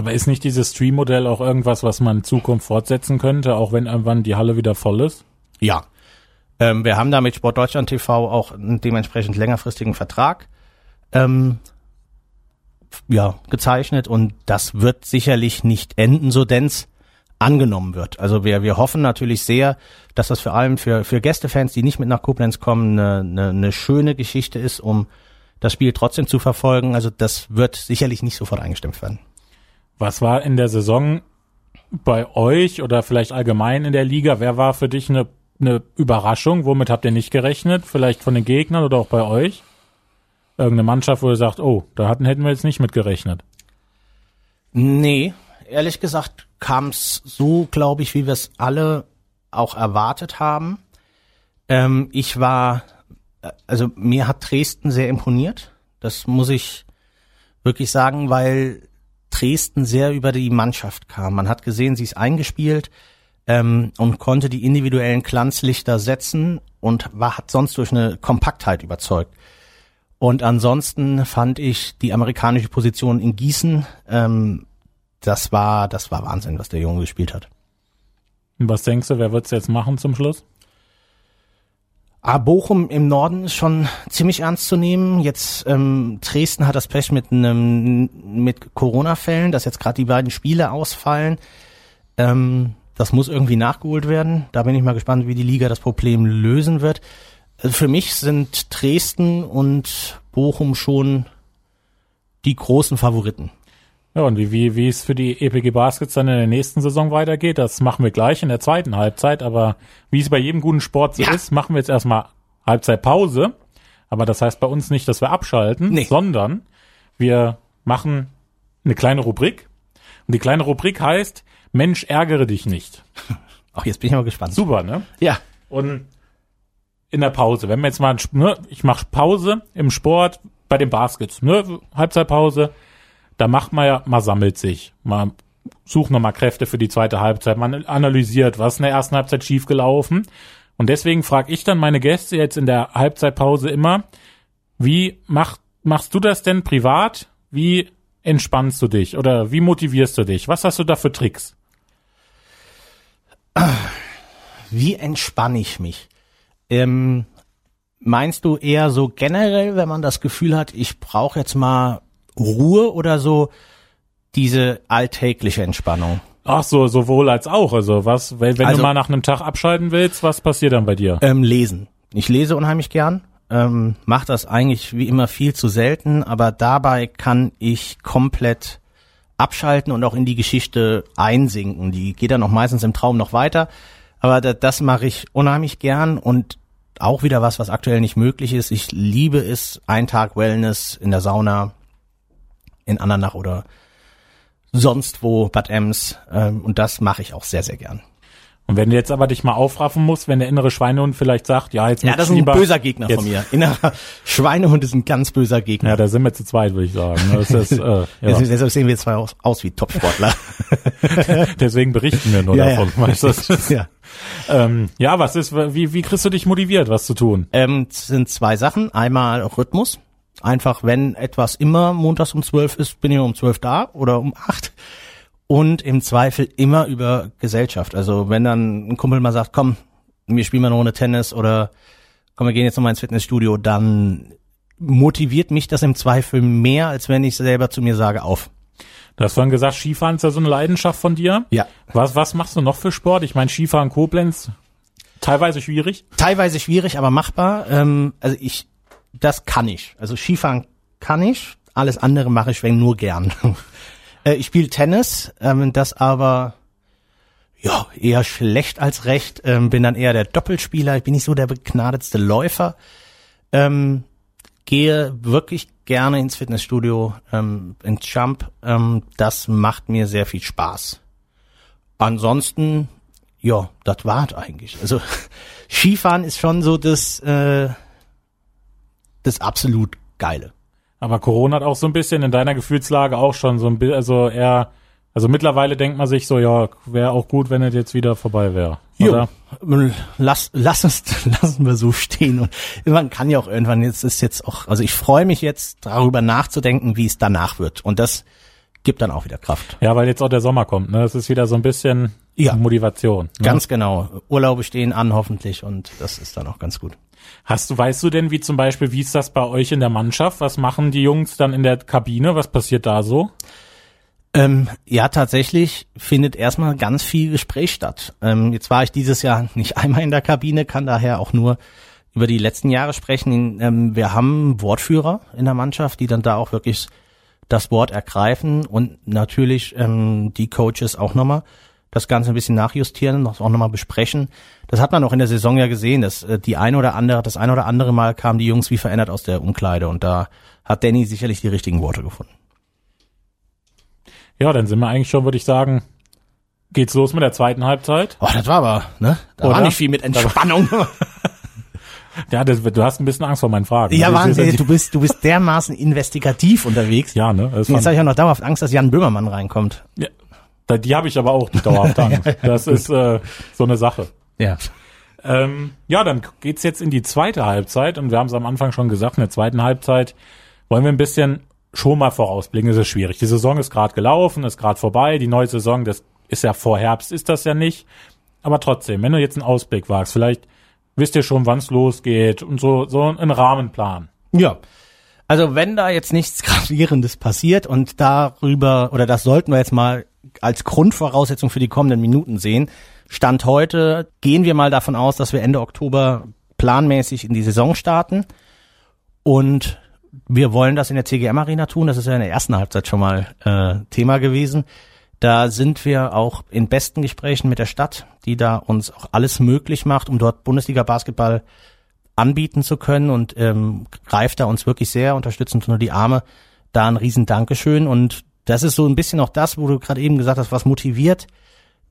Aber ist nicht dieses Stream-Modell auch irgendwas, was man in Zukunft fortsetzen könnte, auch wenn irgendwann die Halle wieder voll ist? Ja. Ähm, wir haben da mit Sport Deutschland TV auch einen dementsprechend längerfristigen Vertrag ähm, ja, gezeichnet und das wird sicherlich nicht enden, so denn's angenommen wird. Also wir, wir hoffen natürlich sehr, dass das vor allem für, für Gästefans, die nicht mit nach Koblenz kommen, eine, eine, eine schöne Geschichte ist, um das Spiel trotzdem zu verfolgen. Also das wird sicherlich nicht sofort eingestimmt werden. Was war in der Saison bei euch oder vielleicht allgemein in der Liga? Wer war für dich eine, eine Überraschung? Womit habt ihr nicht gerechnet? Vielleicht von den Gegnern oder auch bei euch? Irgendeine Mannschaft, wo ihr sagt, oh, da hatten, hätten wir jetzt nicht mit gerechnet. Nee, ehrlich gesagt kam es so, glaube ich, wie wir es alle auch erwartet haben. Ähm, ich war, also mir hat Dresden sehr imponiert. Das muss ich wirklich sagen, weil Dresden sehr über die Mannschaft kam. Man hat gesehen, sie ist eingespielt ähm, und konnte die individuellen Glanzlichter setzen und war, hat sonst durch eine Kompaktheit überzeugt. Und ansonsten fand ich die amerikanische Position in Gießen ähm, das war, das war Wahnsinn, was der Junge gespielt hat. Was denkst du, wer wird's jetzt machen zum Schluss? Ah, Bochum im Norden ist schon ziemlich ernst zu nehmen. Jetzt ähm, Dresden hat das Pech mit einem mit Corona-Fällen, dass jetzt gerade die beiden Spiele ausfallen. Ähm, das muss irgendwie nachgeholt werden. Da bin ich mal gespannt, wie die Liga das Problem lösen wird. Also für mich sind Dresden und Bochum schon die großen Favoriten. Ja, und wie, wie, es für die EPG Baskets dann in der nächsten Saison weitergeht, das machen wir gleich in der zweiten Halbzeit. Aber wie es bei jedem guten Sport so ja. ist, machen wir jetzt erstmal Halbzeitpause. Aber das heißt bei uns nicht, dass wir abschalten, nee. sondern wir machen eine kleine Rubrik. Und die kleine Rubrik heißt, Mensch, ärgere dich nicht. Ach, jetzt bin ich mal gespannt. Super, ne? Ja. Und in der Pause, wenn wir jetzt mal, ne, ich mache Pause im Sport bei den Baskets, ne, Halbzeitpause, da macht man ja, man sammelt sich, man sucht nochmal Kräfte für die zweite Halbzeit, man analysiert, was in der ersten Halbzeit schiefgelaufen. Und deswegen frage ich dann meine Gäste jetzt in der Halbzeitpause immer, wie mach, machst du das denn privat? Wie entspannst du dich oder wie motivierst du dich? Was hast du da für Tricks? Wie entspanne ich mich? Ähm, meinst du eher so generell, wenn man das Gefühl hat, ich brauche jetzt mal Ruhe oder so diese alltägliche Entspannung? Ach so, sowohl als auch. Also was, wenn, wenn also, du mal nach einem Tag abschalten willst, was passiert dann bei dir? Ähm, lesen. Ich lese unheimlich gern. Ähm, mach das eigentlich wie immer viel zu selten, aber dabei kann ich komplett abschalten und auch in die Geschichte einsinken. Die geht dann auch meistens im Traum noch weiter. Aber das, das mache ich unheimlich gern und auch wieder was, was aktuell nicht möglich ist. Ich liebe es, ein Tag Wellness in der Sauna, in Andernach oder sonst wo, Bad Ems. Ähm, und das mache ich auch sehr, sehr gern. Und wenn du jetzt aber dich mal aufraffen musst, wenn der innere Schweinehund vielleicht sagt, ja, jetzt Ja, das ist ein böser Gegner jetzt. von mir. Innerer Schweinehund ist ein ganz böser Gegner. Ja, da sind wir zu zweit, würde ich sagen. Das ist, äh, ja. Deshalb sehen wir zwei aus, aus wie Topsportler. Deswegen berichten wir nur ja, davon. Ja. Weißt du? ja. Ähm, ja, was ist, wie, wie kriegst du dich motiviert, was zu tun? Ähm, sind zwei Sachen. Einmal Rhythmus. Einfach, wenn etwas immer montags um zwölf ist, bin ich um zwölf da oder um acht. Und im Zweifel immer über Gesellschaft. Also wenn dann ein Kumpel mal sagt, komm, wir spielen mal eine Runde Tennis oder komm, wir gehen jetzt nochmal ins Fitnessstudio, dann motiviert mich das im Zweifel mehr, als wenn ich selber zu mir sage, auf. Du hast vorhin gesagt, Skifahren ist ja so eine Leidenschaft von dir. Ja. Was, was machst du noch für Sport? Ich meine, Skifahren Koblenz, teilweise schwierig. Teilweise schwierig, aber machbar. Ähm, also ich das kann ich. Also Skifahren kann ich, alles andere mache ich wenn nur gern. Äh, ich spiele Tennis, ähm, das aber ja eher schlecht als recht. Ähm, bin dann eher der Doppelspieler. Ich bin nicht so der begnadetste Läufer. Ähm, gehe wirklich gerne ins Fitnessstudio, ähm, ins Jump. Ähm, das macht mir sehr viel Spaß. Ansonsten, ja, das war's eigentlich. Also Skifahren ist schon so das äh, das absolut Geile. Aber Corona hat auch so ein bisschen in deiner Gefühlslage auch schon so ein bisschen, also eher, also mittlerweile denkt man sich so, ja, wäre auch gut, wenn es jetzt wieder vorbei wäre. Ja, lass, lass es, lassen wir so stehen. Und man kann ja auch irgendwann, jetzt ist jetzt auch, also ich freue mich jetzt darüber nachzudenken, wie es danach wird. Und das gibt dann auch wieder Kraft. Ja, weil jetzt auch der Sommer kommt, ne? Das ist wieder so ein bisschen Ja. Motivation. Ne? Ganz genau. Urlaube stehen an hoffentlich und das ist dann auch ganz gut. Hast du, weißt du denn, wie zum Beispiel, wie ist das bei euch in der Mannschaft? Was machen die Jungs dann in der Kabine? Was passiert da so? Ähm, ja, tatsächlich findet erstmal ganz viel Gespräch statt. Ähm, jetzt war ich dieses Jahr nicht einmal in der Kabine, kann daher auch nur über die letzten Jahre sprechen. Ähm, wir haben Wortführer in der Mannschaft, die dann da auch wirklich das Wort ergreifen und natürlich ähm, die Coaches auch nochmal das Ganze ein bisschen nachjustieren, das auch nochmal besprechen. Das hat man auch in der Saison ja gesehen, dass äh, die eine oder andere, das eine oder andere Mal kamen die Jungs wie verändert aus der Umkleide und da hat Danny sicherlich die richtigen Worte gefunden. Ja, dann sind wir eigentlich schon, würde ich sagen, geht's los mit der zweiten Halbzeit. Oh, das war aber, ne? Da Oder? war nicht viel mit Entspannung. Ja, das, du hast ein bisschen Angst vor meinen Fragen. ja, ist- Wahnsinn, du bist, du bist dermaßen investigativ unterwegs. Ja, ne? Jetzt habe ich auch noch dauerhaft Angst, dass Jan Böhmermann reinkommt. ja, die habe ich aber auch die dauerhaft Angst. Das ist äh, so eine Sache. Ja. Ähm, ja, dann geht's jetzt in die zweite Halbzeit und wir haben es am Anfang schon gesagt, in der zweiten Halbzeit wollen wir ein bisschen schon mal vorausblicken. Es ist schwierig. Die Saison ist gerade gelaufen, ist gerade vorbei. Die neue Saison, das ist ja vor Herbst, ist das ja nicht. Aber trotzdem, wenn du jetzt einen Ausblick wagst, vielleicht wisst ihr schon, wann's losgeht und so so einen Rahmenplan. Ja. Also wenn da jetzt nichts Gravierendes passiert und darüber, oder das sollten wir jetzt mal als Grundvoraussetzung für die kommenden Minuten sehen, Stand heute gehen wir mal davon aus, dass wir Ende Oktober planmäßig in die Saison starten und wir wollen das in der CGM Arena tun. Das ist ja in der ersten Halbzeit schon mal äh, Thema gewesen. Da sind wir auch in besten Gesprächen mit der Stadt, die da uns auch alles möglich macht, um dort Bundesliga Basketball anbieten zu können und ähm, greift da uns wirklich sehr unterstützend unter die Arme. Da ein riesen Dankeschön und das ist so ein bisschen auch das, wo du gerade eben gesagt hast, was motiviert.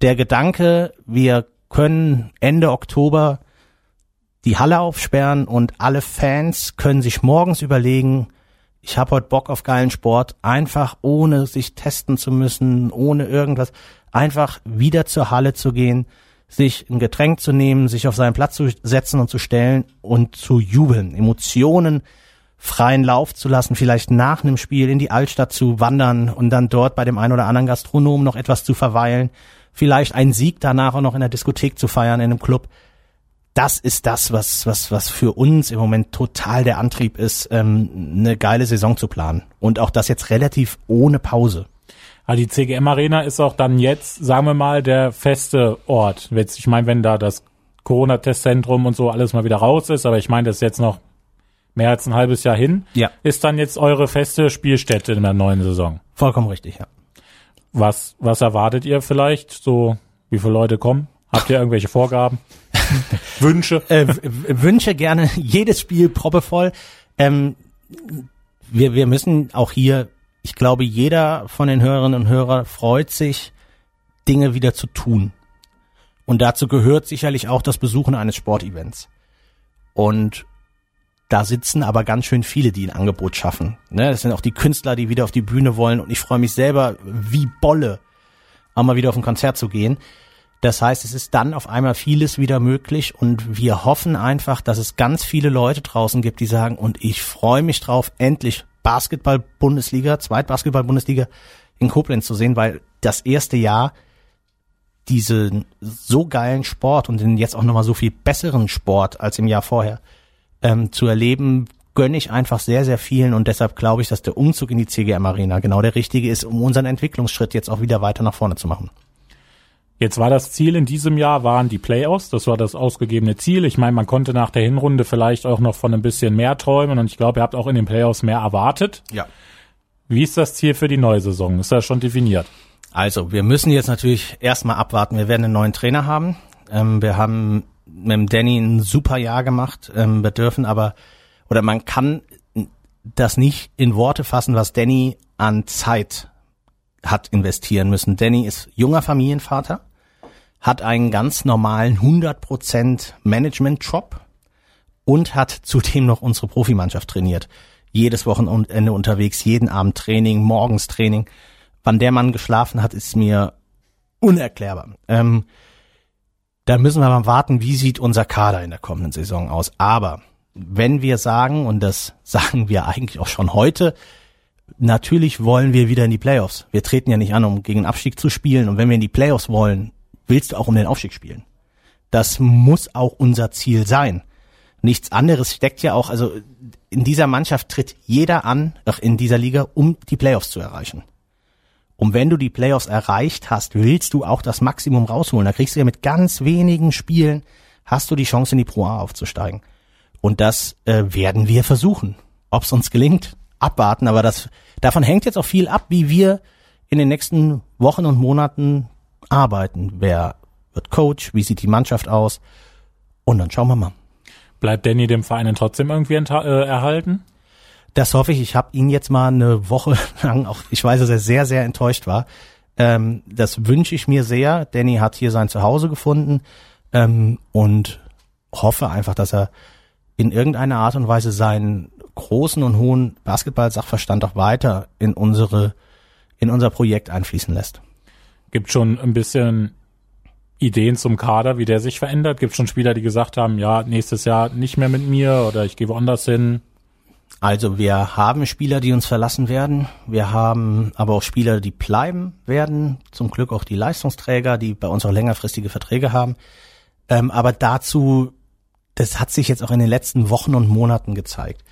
Der Gedanke, wir können Ende Oktober die Halle aufsperren und alle Fans können sich morgens überlegen, ich habe heute Bock auf geilen Sport, einfach ohne sich testen zu müssen, ohne irgendwas, einfach wieder zur Halle zu gehen, sich ein Getränk zu nehmen, sich auf seinen Platz zu setzen und zu stellen und zu jubeln, Emotionen freien Lauf zu lassen, vielleicht nach einem Spiel in die Altstadt zu wandern und dann dort bei dem einen oder anderen Gastronomen noch etwas zu verweilen, vielleicht einen Sieg danach auch noch in der Diskothek zu feiern, in einem Club das ist das, was, was, was für uns im Moment total der Antrieb ist, ähm, eine geile Saison zu planen. Und auch das jetzt relativ ohne Pause. Aber die CGM Arena ist auch dann jetzt, sagen wir mal, der feste Ort. Ich meine, wenn da das Corona-Testzentrum und so alles mal wieder raus ist, aber ich meine, das ist jetzt noch mehr als ein halbes Jahr hin, Ja. ist dann jetzt eure feste Spielstätte in der neuen Saison. Vollkommen richtig, ja. Was, was erwartet ihr vielleicht? So, wie viele Leute kommen? Habt ihr irgendwelche Vorgaben? Wünsche? Äh, wünsche gerne jedes Spiel proppevoll. Ähm, wir, wir müssen auch hier, ich glaube, jeder von den Hörerinnen und Hörern freut sich, Dinge wieder zu tun. Und dazu gehört sicherlich auch das Besuchen eines Sportevents. Und da sitzen aber ganz schön viele, die ein Angebot schaffen. Ne? Das sind auch die Künstler, die wieder auf die Bühne wollen. Und ich freue mich selber wie Bolle, auch mal wieder auf ein Konzert zu gehen. Das heißt, es ist dann auf einmal vieles wieder möglich und wir hoffen einfach, dass es ganz viele Leute draußen gibt, die sagen, und ich freue mich drauf, endlich Basketball-Bundesliga, Zweitbasketball-Bundesliga in Koblenz zu sehen, weil das erste Jahr diesen so geilen Sport und den jetzt auch nochmal so viel besseren Sport als im Jahr vorher ähm, zu erleben, gönne ich einfach sehr, sehr vielen und deshalb glaube ich, dass der Umzug in die CGM Arena genau der richtige ist, um unseren Entwicklungsschritt jetzt auch wieder weiter nach vorne zu machen. Jetzt war das Ziel in diesem Jahr, waren die Playoffs. Das war das ausgegebene Ziel. Ich meine, man konnte nach der Hinrunde vielleicht auch noch von ein bisschen mehr träumen und ich glaube, ihr habt auch in den Playoffs mehr erwartet. Ja. Wie ist das Ziel für die neue Saison? Ist das schon definiert? Also, wir müssen jetzt natürlich erstmal abwarten. Wir werden einen neuen Trainer haben. Ähm, wir haben mit dem Danny ein super Jahr gemacht. Ähm, wir dürfen aber, oder man kann das nicht in Worte fassen, was Danny an Zeit hat investieren müssen. Danny ist junger Familienvater, hat einen ganz normalen 100% Management-Job und hat zudem noch unsere Profimannschaft trainiert. Jedes Wochenende unterwegs, jeden Abend Training, morgens Training. Wann der Mann geschlafen hat, ist mir unerklärbar. Ähm, da müssen wir mal warten, wie sieht unser Kader in der kommenden Saison aus. Aber wenn wir sagen, und das sagen wir eigentlich auch schon heute, Natürlich wollen wir wieder in die Playoffs. Wir treten ja nicht an, um gegen den Abstieg zu spielen. Und wenn wir in die Playoffs wollen, willst du auch um den Aufstieg spielen. Das muss auch unser Ziel sein. Nichts anderes steckt ja auch, also in dieser Mannschaft tritt jeder an, auch in dieser Liga, um die Playoffs zu erreichen. Und wenn du die Playoffs erreicht hast, willst du auch das Maximum rausholen. Da kriegst du ja mit ganz wenigen Spielen, hast du die Chance, in die Pro A aufzusteigen. Und das äh, werden wir versuchen. Ob es uns gelingt, abwarten. Aber das, davon hängt jetzt auch viel ab, wie wir in den nächsten Wochen und Monaten arbeiten. Wer wird Coach? Wie sieht die Mannschaft aus? Und dann schauen wir mal. Bleibt Danny dem Verein denn trotzdem irgendwie äh, erhalten? Das hoffe ich. Ich habe ihn jetzt mal eine Woche lang, auch ich weiß, dass er sehr, sehr enttäuscht war. Ähm, das wünsche ich mir sehr. Danny hat hier sein Zuhause gefunden ähm, und hoffe einfach, dass er in irgendeiner Art und Weise seinen großen und hohen Basketball-Sachverstand auch weiter in unsere in unser Projekt einfließen lässt. Gibt schon ein bisschen Ideen zum Kader, wie der sich verändert? Gibt schon Spieler, die gesagt haben, ja, nächstes Jahr nicht mehr mit mir oder ich gehe woanders hin? Also wir haben Spieler, die uns verlassen werden. Wir haben aber auch Spieler, die bleiben werden. Zum Glück auch die Leistungsträger, die bei uns auch längerfristige Verträge haben. Ähm, aber dazu, das hat sich jetzt auch in den letzten Wochen und Monaten gezeigt.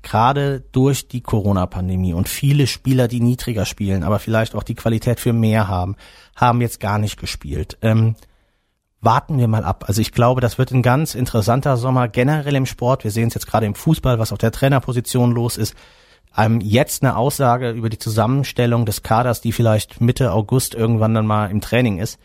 Gerade durch die Corona-Pandemie und viele Spieler, die niedriger spielen, aber vielleicht auch die Qualität für mehr haben, haben jetzt gar nicht gespielt. Ähm, warten wir mal ab. Also ich glaube, das wird ein ganz interessanter Sommer generell im Sport. Wir sehen es jetzt gerade im Fußball, was auf der Trainerposition los ist. Ähm, jetzt eine Aussage über die Zusammenstellung des Kaders, die vielleicht Mitte August irgendwann dann mal im Training ist.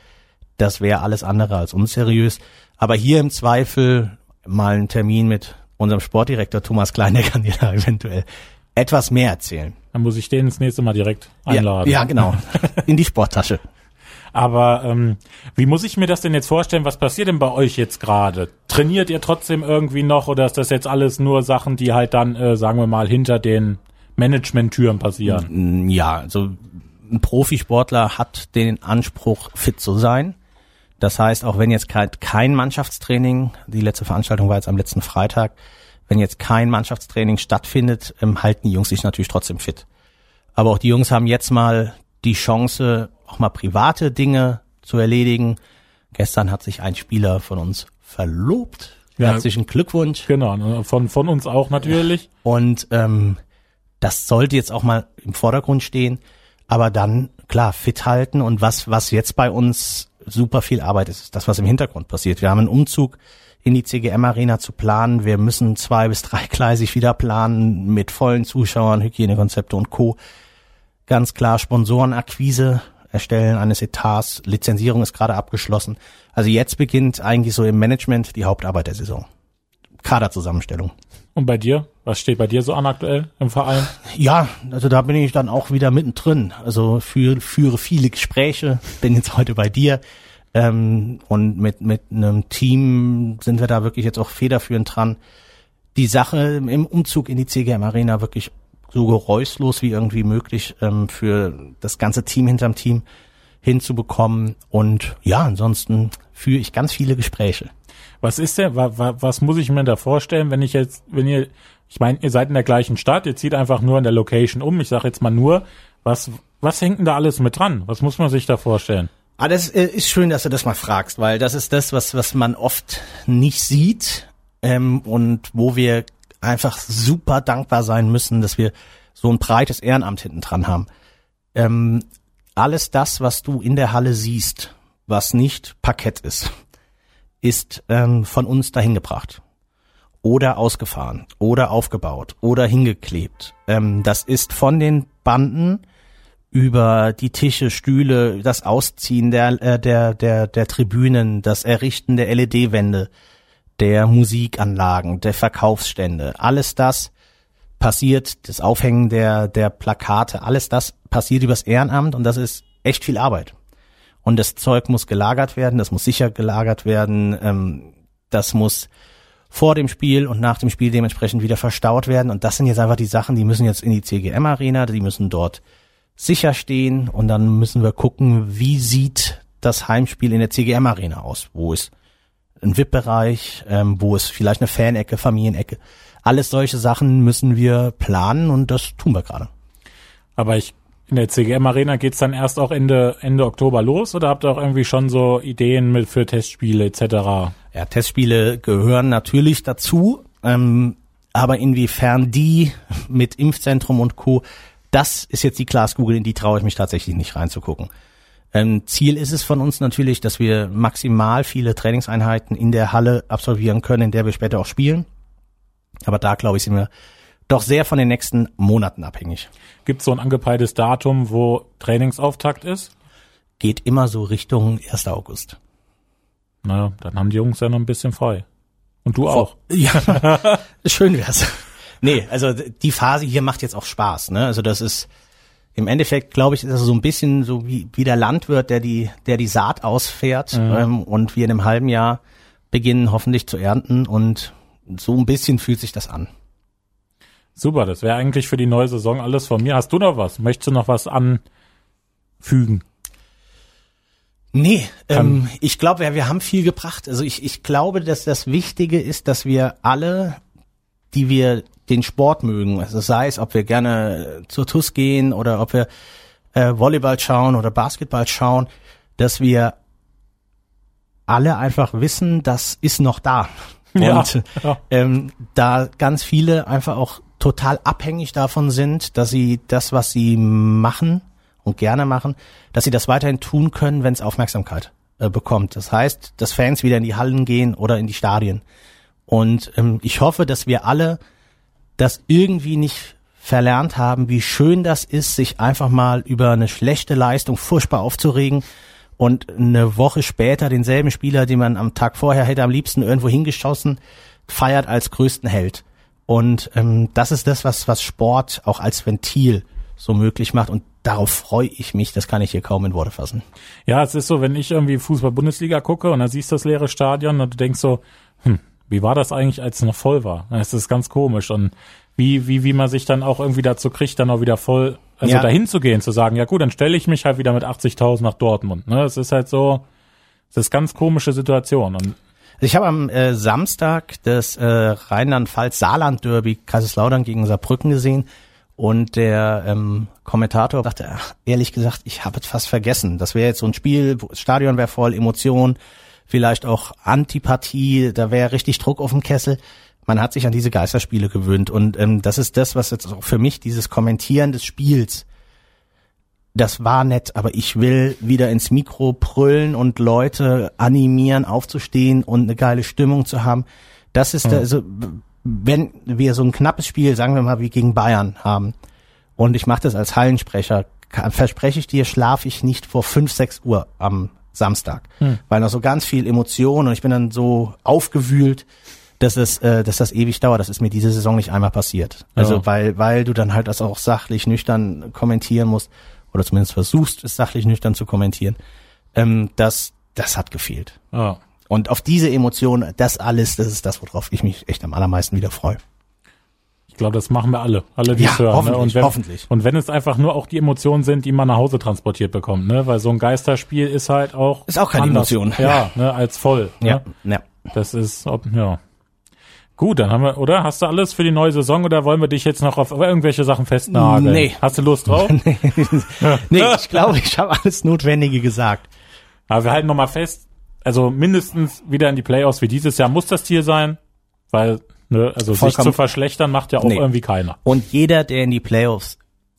Das wäre alles andere als unseriös. Aber hier im Zweifel mal einen Termin mit unserem Sportdirektor Thomas Klein, kann dir da eventuell etwas mehr erzählen. Dann muss ich den das nächste Mal direkt einladen. Ja, ja genau. In die Sporttasche. Aber ähm, wie muss ich mir das denn jetzt vorstellen? Was passiert denn bei euch jetzt gerade? Trainiert ihr trotzdem irgendwie noch oder ist das jetzt alles nur Sachen, die halt dann, äh, sagen wir mal, hinter den Management-Türen passieren? Ja, also ein Profisportler hat den Anspruch, fit zu sein. Das heißt, auch wenn jetzt kein, Mannschaftstraining, die letzte Veranstaltung war jetzt am letzten Freitag, wenn jetzt kein Mannschaftstraining stattfindet, ähm, halten die Jungs sich natürlich trotzdem fit. Aber auch die Jungs haben jetzt mal die Chance, auch mal private Dinge zu erledigen. Gestern hat sich ein Spieler von uns verlobt. Ja, Herzlichen Glückwunsch. Genau, von, von uns auch natürlich. Und ähm, das sollte jetzt auch mal im Vordergrund stehen. Aber dann, klar, fit halten und was, was jetzt bei uns super viel Arbeit ist, ist das, was im Hintergrund passiert. Wir haben einen Umzug in die CGM Arena zu planen. Wir müssen zwei bis drei dreigleisig wieder planen mit vollen Zuschauern, Hygienekonzepte und Co. Ganz klar Sponsorenakquise Erstellen eines Etats, Lizenzierung ist gerade abgeschlossen. Also jetzt beginnt eigentlich so im Management die Hauptarbeit der Saison. Kaderzusammenstellung. Und bei dir? Was steht bei dir so an aktuell im Verein? Ja, also da bin ich dann auch wieder mittendrin. Also für, führe viele Gespräche, bin jetzt heute bei dir. Ähm, und mit, mit einem Team sind wir da wirklich jetzt auch federführend dran, die Sache im Umzug in die CGM Arena wirklich so geräuschlos wie irgendwie möglich ähm, für das ganze Team hinterm Team hinzubekommen. Und ja, ansonsten führe ich ganz viele Gespräche. Was ist denn, wa, wa, was muss ich mir da vorstellen, wenn ich jetzt, wenn ihr, ich meine, ihr seid in der gleichen Stadt, ihr zieht einfach nur in der Location um, ich sage jetzt mal nur, was, was hängt denn da alles mit dran? Was muss man sich da vorstellen? Ah, das äh, ist schön, dass du das mal fragst, weil das ist das, was, was man oft nicht sieht ähm, und wo wir einfach super dankbar sein müssen, dass wir so ein breites Ehrenamt hinten dran haben. Ähm, alles das, was du in der Halle siehst, was nicht Parkett ist, ist ähm, von uns dahin gebracht oder ausgefahren oder aufgebaut oder hingeklebt. Ähm, das ist von den Banden über die Tische, Stühle, das Ausziehen der, äh, der, der, der Tribünen, das Errichten der LED-Wände, der Musikanlagen, der Verkaufsstände, alles das passiert, das Aufhängen der, der Plakate, alles das passiert übers Ehrenamt und das ist echt viel Arbeit. Und das Zeug muss gelagert werden, das muss sicher gelagert werden, ähm, das muss vor dem Spiel und nach dem Spiel dementsprechend wieder verstaut werden. Und das sind jetzt einfach die Sachen, die müssen jetzt in die CGM-Arena, die müssen dort sicher stehen und dann müssen wir gucken, wie sieht das Heimspiel in der CGM-Arena aus, wo ist ein VIP-Bereich, ähm, wo ist vielleicht eine Fanecke, Familienecke. Alles solche Sachen müssen wir planen und das tun wir gerade. Aber ich in der CGM Arena geht's dann erst auch Ende Ende Oktober los oder habt ihr auch irgendwie schon so Ideen mit für Testspiele etc.? Ja, Testspiele gehören natürlich dazu, ähm, aber inwiefern die mit Impfzentrum und Co. Das ist jetzt die Glaskugel, in die traue ich mich tatsächlich nicht reinzugucken. Ähm, Ziel ist es von uns natürlich, dass wir maximal viele Trainingseinheiten in der Halle absolvieren können, in der wir später auch spielen. Aber da, glaube ich, sind wir doch sehr von den nächsten Monaten abhängig. Gibt so ein angepeiltes Datum, wo Trainingsauftakt ist? Geht immer so Richtung 1. August. Na, dann haben die Jungs ja noch ein bisschen frei. Und du auch. Ja, schön wär's. Nee, also die Phase hier macht jetzt auch Spaß. Ne? Also das ist im Endeffekt, glaube ich, ist das so ein bisschen so wie, wie der Landwirt, der die, der die Saat ausfährt mhm. ähm, und wir in einem halben Jahr beginnen hoffentlich zu ernten und so ein bisschen fühlt sich das an. Super, das wäre eigentlich für die neue Saison alles von mir. Hast du noch was? Möchtest du noch was anfügen? Nee, ähm, ich glaube, ja, wir haben viel gebracht. Also ich, ich glaube, dass das Wichtige ist, dass wir alle, die wir den Sport mögen, also sei es, ob wir gerne zur TUS gehen oder ob wir äh, Volleyball schauen oder Basketball schauen, dass wir alle einfach wissen, das ist noch da. Und ja, ja. Ähm, da ganz viele einfach auch total abhängig davon sind, dass sie das, was sie machen und gerne machen, dass sie das weiterhin tun können, wenn es Aufmerksamkeit äh, bekommt. Das heißt, dass Fans wieder in die Hallen gehen oder in die Stadien. Und ähm, ich hoffe, dass wir alle das irgendwie nicht verlernt haben, wie schön das ist, sich einfach mal über eine schlechte Leistung furchtbar aufzuregen und eine Woche später denselben Spieler, den man am Tag vorher hätte am liebsten irgendwo hingeschossen, feiert als größten Held. Und ähm, das ist das, was, was Sport auch als Ventil so möglich macht. Und darauf freue ich mich. Das kann ich hier kaum in Worte fassen. Ja, es ist so, wenn ich irgendwie Fußball-Bundesliga gucke und dann siehst du das leere Stadion und du denkst so, hm, wie war das eigentlich, als es noch voll war? Es ist ganz komisch und wie, wie, wie man sich dann auch irgendwie dazu kriegt, dann auch wieder voll, also ja. dahin zu gehen, zu sagen, ja gut, dann stelle ich mich halt wieder mit 80.000 nach Dortmund. Ne? Es ist halt so, es ist ganz komische Situation und ich habe am äh, Samstag das äh, Rheinland-Pfalz-Saarland-Derby Kaiserslautern gegen Saarbrücken gesehen und der ähm, Kommentator dachte, ach, ehrlich gesagt, ich habe es fast vergessen. Das wäre jetzt so ein Spiel, Stadion wäre voll, Emotion, vielleicht auch Antipathie, da wäre richtig Druck auf dem Kessel. Man hat sich an diese Geisterspiele gewöhnt und ähm, das ist das, was jetzt auch für mich dieses Kommentieren des Spiels das war nett, aber ich will wieder ins Mikro brüllen und Leute animieren, aufzustehen und eine geile Stimmung zu haben. Das ist, mhm. also, wenn wir so ein knappes Spiel, sagen wir mal, wie gegen Bayern haben, und ich mache das als Hallensprecher, kann, verspreche ich dir, schlafe ich nicht vor fünf, sechs Uhr am Samstag, mhm. weil noch so ganz viel Emotion und ich bin dann so aufgewühlt, dass es, äh, dass das ewig dauert. Das ist mir diese Saison nicht einmal passiert. Also ja. weil, weil du dann halt das auch sachlich nüchtern kommentieren musst oder zumindest versuchst, es sachlich nüchtern zu kommentieren, ähm, das, das hat gefehlt. Oh. Und auf diese Emotion, das alles, das ist das, worauf ich mich echt am allermeisten wieder freue. Ich glaube, das machen wir alle, alle die ja, hören. Hoffentlich, ne? und wenn, hoffentlich. Und wenn es einfach nur auch die Emotionen sind, die man nach Hause transportiert bekommt, ne? Weil so ein Geisterspiel ist halt auch ist auch keine anders, Emotion, ja, ne? als voll. Ja, ne? ja. Das ist, ob, ja. Gut, dann haben wir, oder? Hast du alles für die neue Saison oder wollen wir dich jetzt noch auf irgendwelche Sachen festnageln? Nee. Hast du Lust drauf? nee. nee, ich glaube, ich habe alles Notwendige gesagt. Aber wir halten nochmal fest, also mindestens wieder in die Playoffs wie dieses Jahr muss das Ziel sein, weil, ne, also Vollkommen. sich zu verschlechtern macht ja auch nee. irgendwie keiner. Und jeder, der in die Playoffs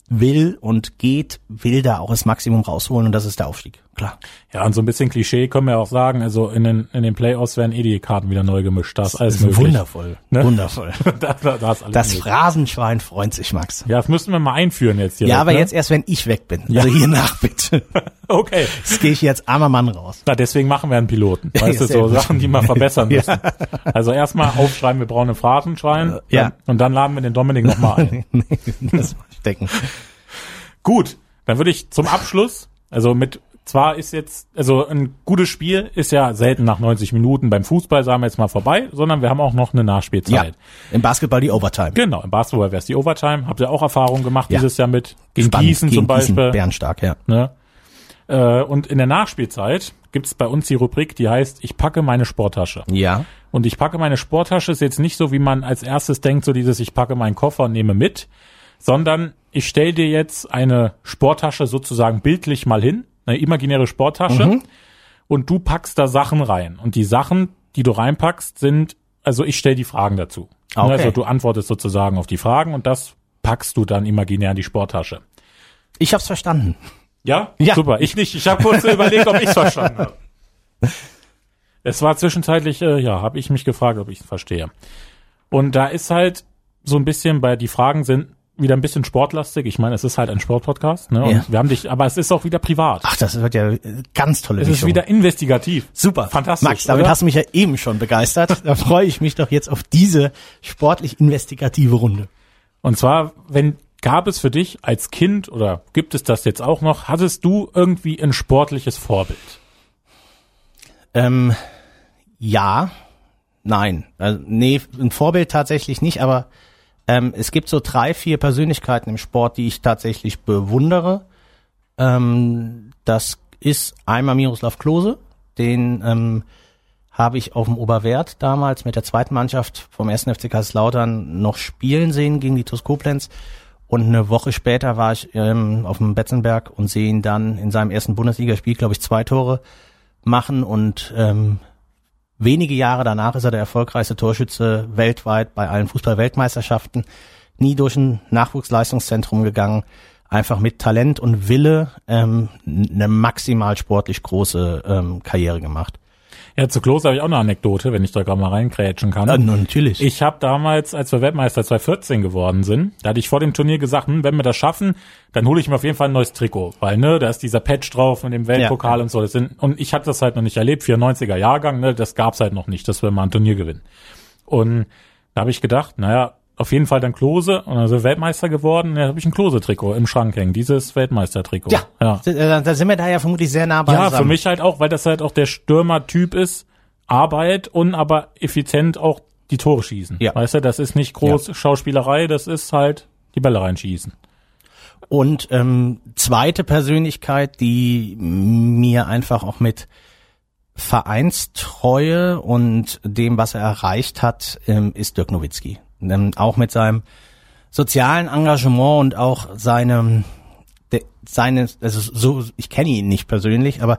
will und geht, will da auch das Maximum rausholen und das ist der Aufstieg. Klar. Ja, und so ein bisschen Klischee können wir auch sagen, also in den, in den Playoffs werden eh die Karten wieder neu gemischt. Das, ist alles das ist möglich. Wundervoll. Ne? Wundervoll. das, das, das Phrasenschwein freut sich, Max. Ja, das müssen wir mal einführen jetzt hier. Ja, aber ne? jetzt erst, wenn ich weg bin. Ja. Also hier nach bitte. okay. Das gehe ich jetzt armer Mann raus. Na, deswegen machen wir einen Piloten. Weißt ja, du, so Sachen, die wir verbessern müssen. ja. Also erstmal aufschreiben, wir brauchen ein Phrasenschwein. Ja. Und dann laden wir den Dominik nochmal ein. nee, das stecken. Gut, dann würde ich zum Abschluss, also mit zwar ist jetzt, also ein gutes Spiel ist ja selten nach 90 Minuten beim Fußball, sagen wir jetzt mal vorbei, sondern wir haben auch noch eine Nachspielzeit. Ja, im Basketball die Overtime. Genau, im Basketball wäre es die Overtime. Habt ihr auch Erfahrungen gemacht ja. dieses Jahr mit gegen Spannend, Gießen gegen zum Beispiel? Gießen, Bernstark, ja. Ne? Äh, und in der Nachspielzeit gibt's bei uns die Rubrik, die heißt, ich packe meine Sporttasche. Ja. Und ich packe meine Sporttasche ist jetzt nicht so, wie man als erstes denkt, so dieses, ich packe meinen Koffer und nehme mit, sondern ich stell dir jetzt eine Sporttasche sozusagen bildlich mal hin, eine imaginäre Sporttasche, Mhm. und du packst da Sachen rein. Und die Sachen, die du reinpackst, sind, also ich stell die Fragen dazu. Okay. Also du antwortest sozusagen auf die Fragen und das packst du dann imaginär in die Sporttasche. Ich hab's verstanden. Ja? Ja. Super. Ich nicht. Ich habe kurz überlegt, ob ich's verstanden habe. Es war zwischenzeitlich, äh, ja, habe ich mich gefragt, ob ich es verstehe. Und da ist halt so ein bisschen, bei die Fragen sind wieder ein bisschen sportlastig. Ich meine, es ist halt ein Sportpodcast, ne? Und Ja. wir haben dich, aber es ist auch wieder privat. Ach, das wird ja ganz tolle es ist Mischung. wieder investigativ. Super. Fantastisch, Max, damit oder? hast du mich ja eben schon begeistert. Da freue ich mich doch jetzt auf diese sportlich investigative Runde. Und zwar, wenn gab es für dich als Kind oder gibt es das jetzt auch noch, hattest du irgendwie ein sportliches Vorbild? Ähm, ja, nein. Also, nee, ein Vorbild tatsächlich nicht, aber ähm, es gibt so drei, vier Persönlichkeiten im Sport, die ich tatsächlich bewundere. Ähm, das ist einmal Miroslav Klose, den ähm, habe ich auf dem Oberwert damals mit der zweiten Mannschaft vom 1. FC Kaiserslautern noch spielen sehen gegen die TuS Koblenz. Und eine Woche später war ich ähm, auf dem Betzenberg und sehe ihn dann in seinem ersten Bundesligaspiel, glaube ich, zwei Tore machen und ähm, wenige Jahre danach ist er der erfolgreichste Torschütze weltweit bei allen Fußball-Weltmeisterschaften. Nie durch ein Nachwuchsleistungszentrum gegangen, einfach mit Talent und Wille ähm, eine maximal sportlich große ähm, Karriere gemacht. Ja, zu Klose habe ich auch eine Anekdote, wenn ich da gerade mal reinkrätschen kann. Ja, natürlich. Ich habe damals, als wir Weltmeister 2014 geworden sind, da hatte ich vor dem Turnier gesagt, hm, wenn wir das schaffen, dann hole ich mir auf jeden Fall ein neues Trikot, weil ne, da ist dieser Patch drauf mit dem Weltpokal Ja. und so. Das sind, und ich hatte das halt noch nicht erlebt, 94er Jahrgang, ne, das gab's halt noch nicht, dass wir mal ein Turnier gewinnen. Und da habe ich gedacht, naja, auf jeden Fall dann Klose und wir Weltmeister geworden. Da habe ich ein Klose-Trikot im Schrank hängen, dieses Weltmeister-Trikot. ja, ja. Da, da sind wir da ja vermutlich sehr nah bei Ja, für mich halt auch, weil das halt auch der Stürmer-Typ ist, Arbeit und aber effizient auch die Tore schießen. Ja. Weißt du, das ist nicht groß Schauspielerei, das ist halt die Bälle reinschießen. Und ähm, zweite Persönlichkeit, die mir einfach auch mit Vereinstreue und dem, was er erreicht hat, ähm, ist Dirk Nowitzki. Ähm, auch mit seinem sozialen Engagement und auch seinem, de, seine, also so, ich kenne ihn nicht persönlich, aber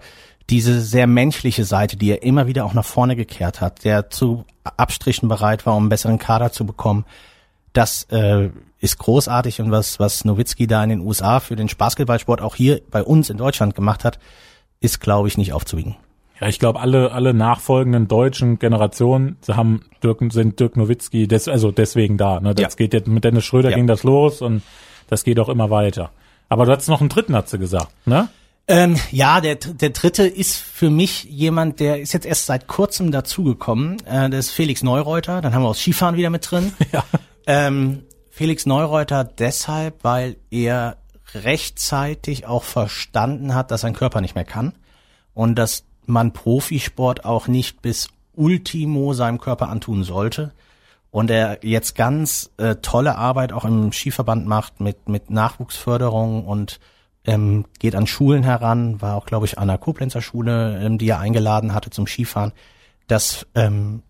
diese sehr menschliche Seite, die er immer wieder auch nach vorne gekehrt hat, der zu Abstrichen bereit war, um einen besseren Kader zu bekommen, das äh, ist großartig und was, was Nowitzki da in den USA für den Basketballsport auch hier bei uns in Deutschland gemacht hat, ist, glaube ich, nicht aufzuwiegen. Ja, ich glaube, alle, alle nachfolgenden deutschen Generationen haben Dirk, sind Dirk Nowitzki, des, also deswegen da. Ne? Das Ja. geht jetzt mit Dennis Schröder Ja. ging das los und das geht auch immer weiter. Aber du hattest noch einen dritten, hat sie gesagt, ne? Ähm, ja, der, der dritte ist für mich jemand, der ist jetzt erst seit kurzem dazugekommen. Äh, das ist Felix Neureuter. Dann haben wir auch Skifahren wieder mit drin. Ja. Ähm, Felix Neureuter deshalb, weil er rechtzeitig auch verstanden hat, dass sein Körper nicht mehr kann und dass man Profisport auch nicht bis Ultimo seinem Körper antun sollte. Und er jetzt ganz äh, tolle Arbeit auch im Skiverband macht mit, mit Nachwuchsförderung und ähm, geht an Schulen heran, war auch, glaube ich, an der Koblenzer Schule, ähm, die er eingeladen hatte zum Skifahren. Das ähm,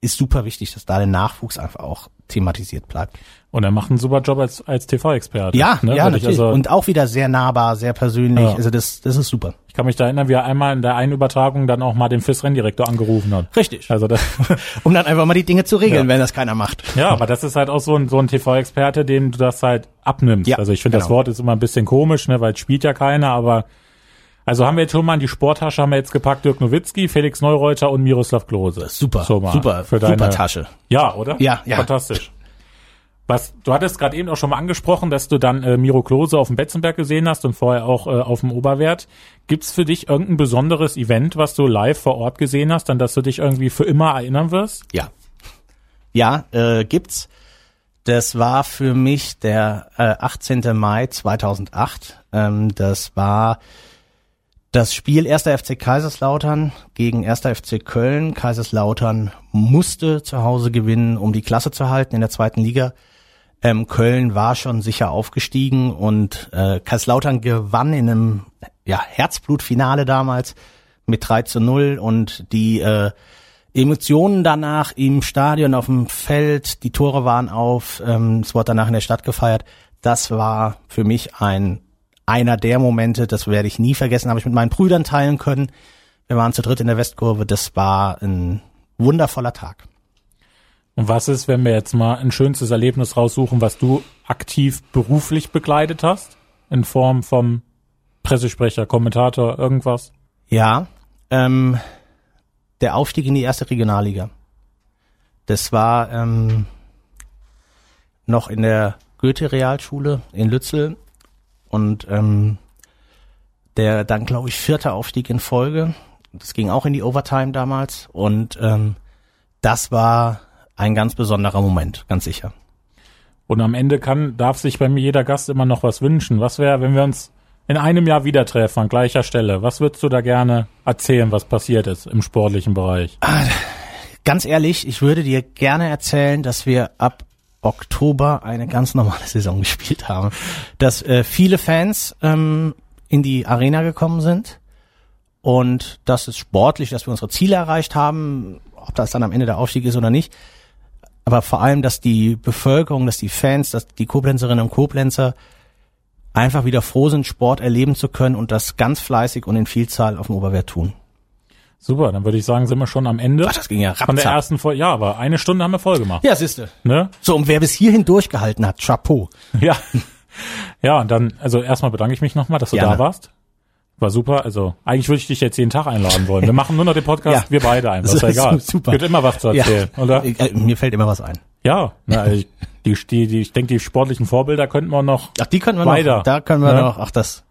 ist super wichtig, dass da der Nachwuchs einfach auch thematisiert bleibt. Und er macht einen super Job als, als TV-Experte. Ja, ne? ja, Weil natürlich. Also, und auch wieder sehr nahbar, sehr persönlich. Ja. Also das, das ist super. ich kann mich da erinnern, wie er einmal in der einen Übertragung dann auch mal den FIS-Renndirektor angerufen hat. Richtig. Also das, Um dann einfach mal die Dinge zu regeln, Ja. wenn das keiner macht. Ja, aber das ist halt auch so ein, so ein TV-Experte, dem du das halt abnimmst. Ja, also ich finde, das genau. Wort ist immer ein bisschen komisch, ne, weil es spielt ja keiner, aber also haben wir jetzt schon mal in die Sporttasche haben wir jetzt gepackt Dirk Nowitzki, Felix Neureuter und Miroslav Klose. Super, So super, für deine, super Tasche. Ja, oder? Ja, ja. Fantastisch. Was, du hattest gerade eben auch schon mal angesprochen, dass du dann äh, Miro Klose auf dem Betzenberg gesehen hast und vorher auch äh, auf dem Oberwert. Gibt's für dich irgendein besonderes Event, was du live vor Ort gesehen hast, an das du dich irgendwie für immer erinnern wirst? Ja. Ja, äh, gibt's. Das war für mich der äh, 18. Mai 2008. Ähm, das war das Spiel 1. FC Kaiserslautern gegen 1. FC Köln. Kaiserslautern musste zu Hause gewinnen, um die Klasse zu halten in der zweiten Liga. Ähm, Köln war schon sicher aufgestiegen und äh, Kaiserslautern gewann in einem ja, Herzblutfinale damals mit 3 zu 0 und die äh, Emotionen danach im Stadion, auf dem Feld, die Tore waren auf, ähm, es wurde danach in der Stadt gefeiert. Das war für mich ein einer der Momente, das werde ich nie vergessen, habe ich mit meinen Brüdern teilen können. Wir waren zu dritt in der Westkurve. Das war ein wundervoller Tag. Und was ist, wenn wir jetzt mal ein schönstes Erlebnis raussuchen, was du aktiv beruflich begleitet hast? In Form vom Pressesprecher, Kommentator, irgendwas? Ja, ähm, der Aufstieg in die erste Regionalliga. Das war ähm, noch in der Goethe-Realschule in Lützel und ähm, der dann, glaube ich, vierte Aufstieg in Folge. Das ging auch in die Overtime damals und ähm, das war ein ganz besonderer Moment, ganz sicher. Und am Ende kann, darf sich bei mir jeder Gast immer noch was wünschen. Was wäre, wenn wir uns in einem Jahr wieder treffen, an gleicher Stelle? Was würdest du da gerne erzählen, was passiert ist im sportlichen Bereich? Ah, ganz ehrlich, ich würde dir gerne erzählen, dass wir ab Oktober eine ganz normale Saison gespielt haben. Dass äh, viele Fans ähm, in die Arena gekommen sind und das ist sportlich, dass wir unsere Ziele erreicht haben, ob das dann am Ende der Aufstieg ist oder nicht. Aber vor allem, dass die Bevölkerung, dass die Fans, dass die Koblenzerinnen und Koblenzer einfach wieder froh sind, Sport erleben zu können und das ganz fleißig und in Vielzahl auf dem Oberwert tun. Super, dann würde ich sagen, sind wir schon am Ende. Ach, das ging ja Von der ersten Folge. Ja, aber eine Stunde haben wir voll gemacht. Ja, siehste. Ne? So, und wer bis hierhin durchgehalten hat, Chapeau. Ja. Ja, und dann, also erstmal bedanke ich mich nochmal, dass du Gerne. da warst. War super. Also eigentlich würde ich dich jetzt jeden Tag einladen wollen. Wir machen nur noch den Podcast, Ja. wir beide einfach. Ist ja egal. super. Gibt immer was zu erzählen, oder? Äh, Mir fällt immer was ein. Ja. Na, also ich, die, die, ich denke, die sportlichen Vorbilder könnten wir noch. Ach, die können wir Weiter. noch. Da können wir Ja. noch. Ach, das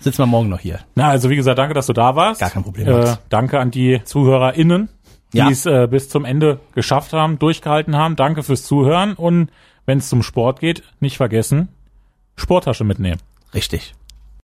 sitzen wir morgen noch hier. Na, also wie gesagt, danke, dass du da warst. Gar kein Problem, Äh, danke an die ZuhörerInnen, die Ja. es äh, bis zum Ende geschafft haben, durchgehalten haben. Danke fürs Zuhören und wenn es zum Sport geht, nicht vergessen, Sporttasche mitnehmen. Richtig.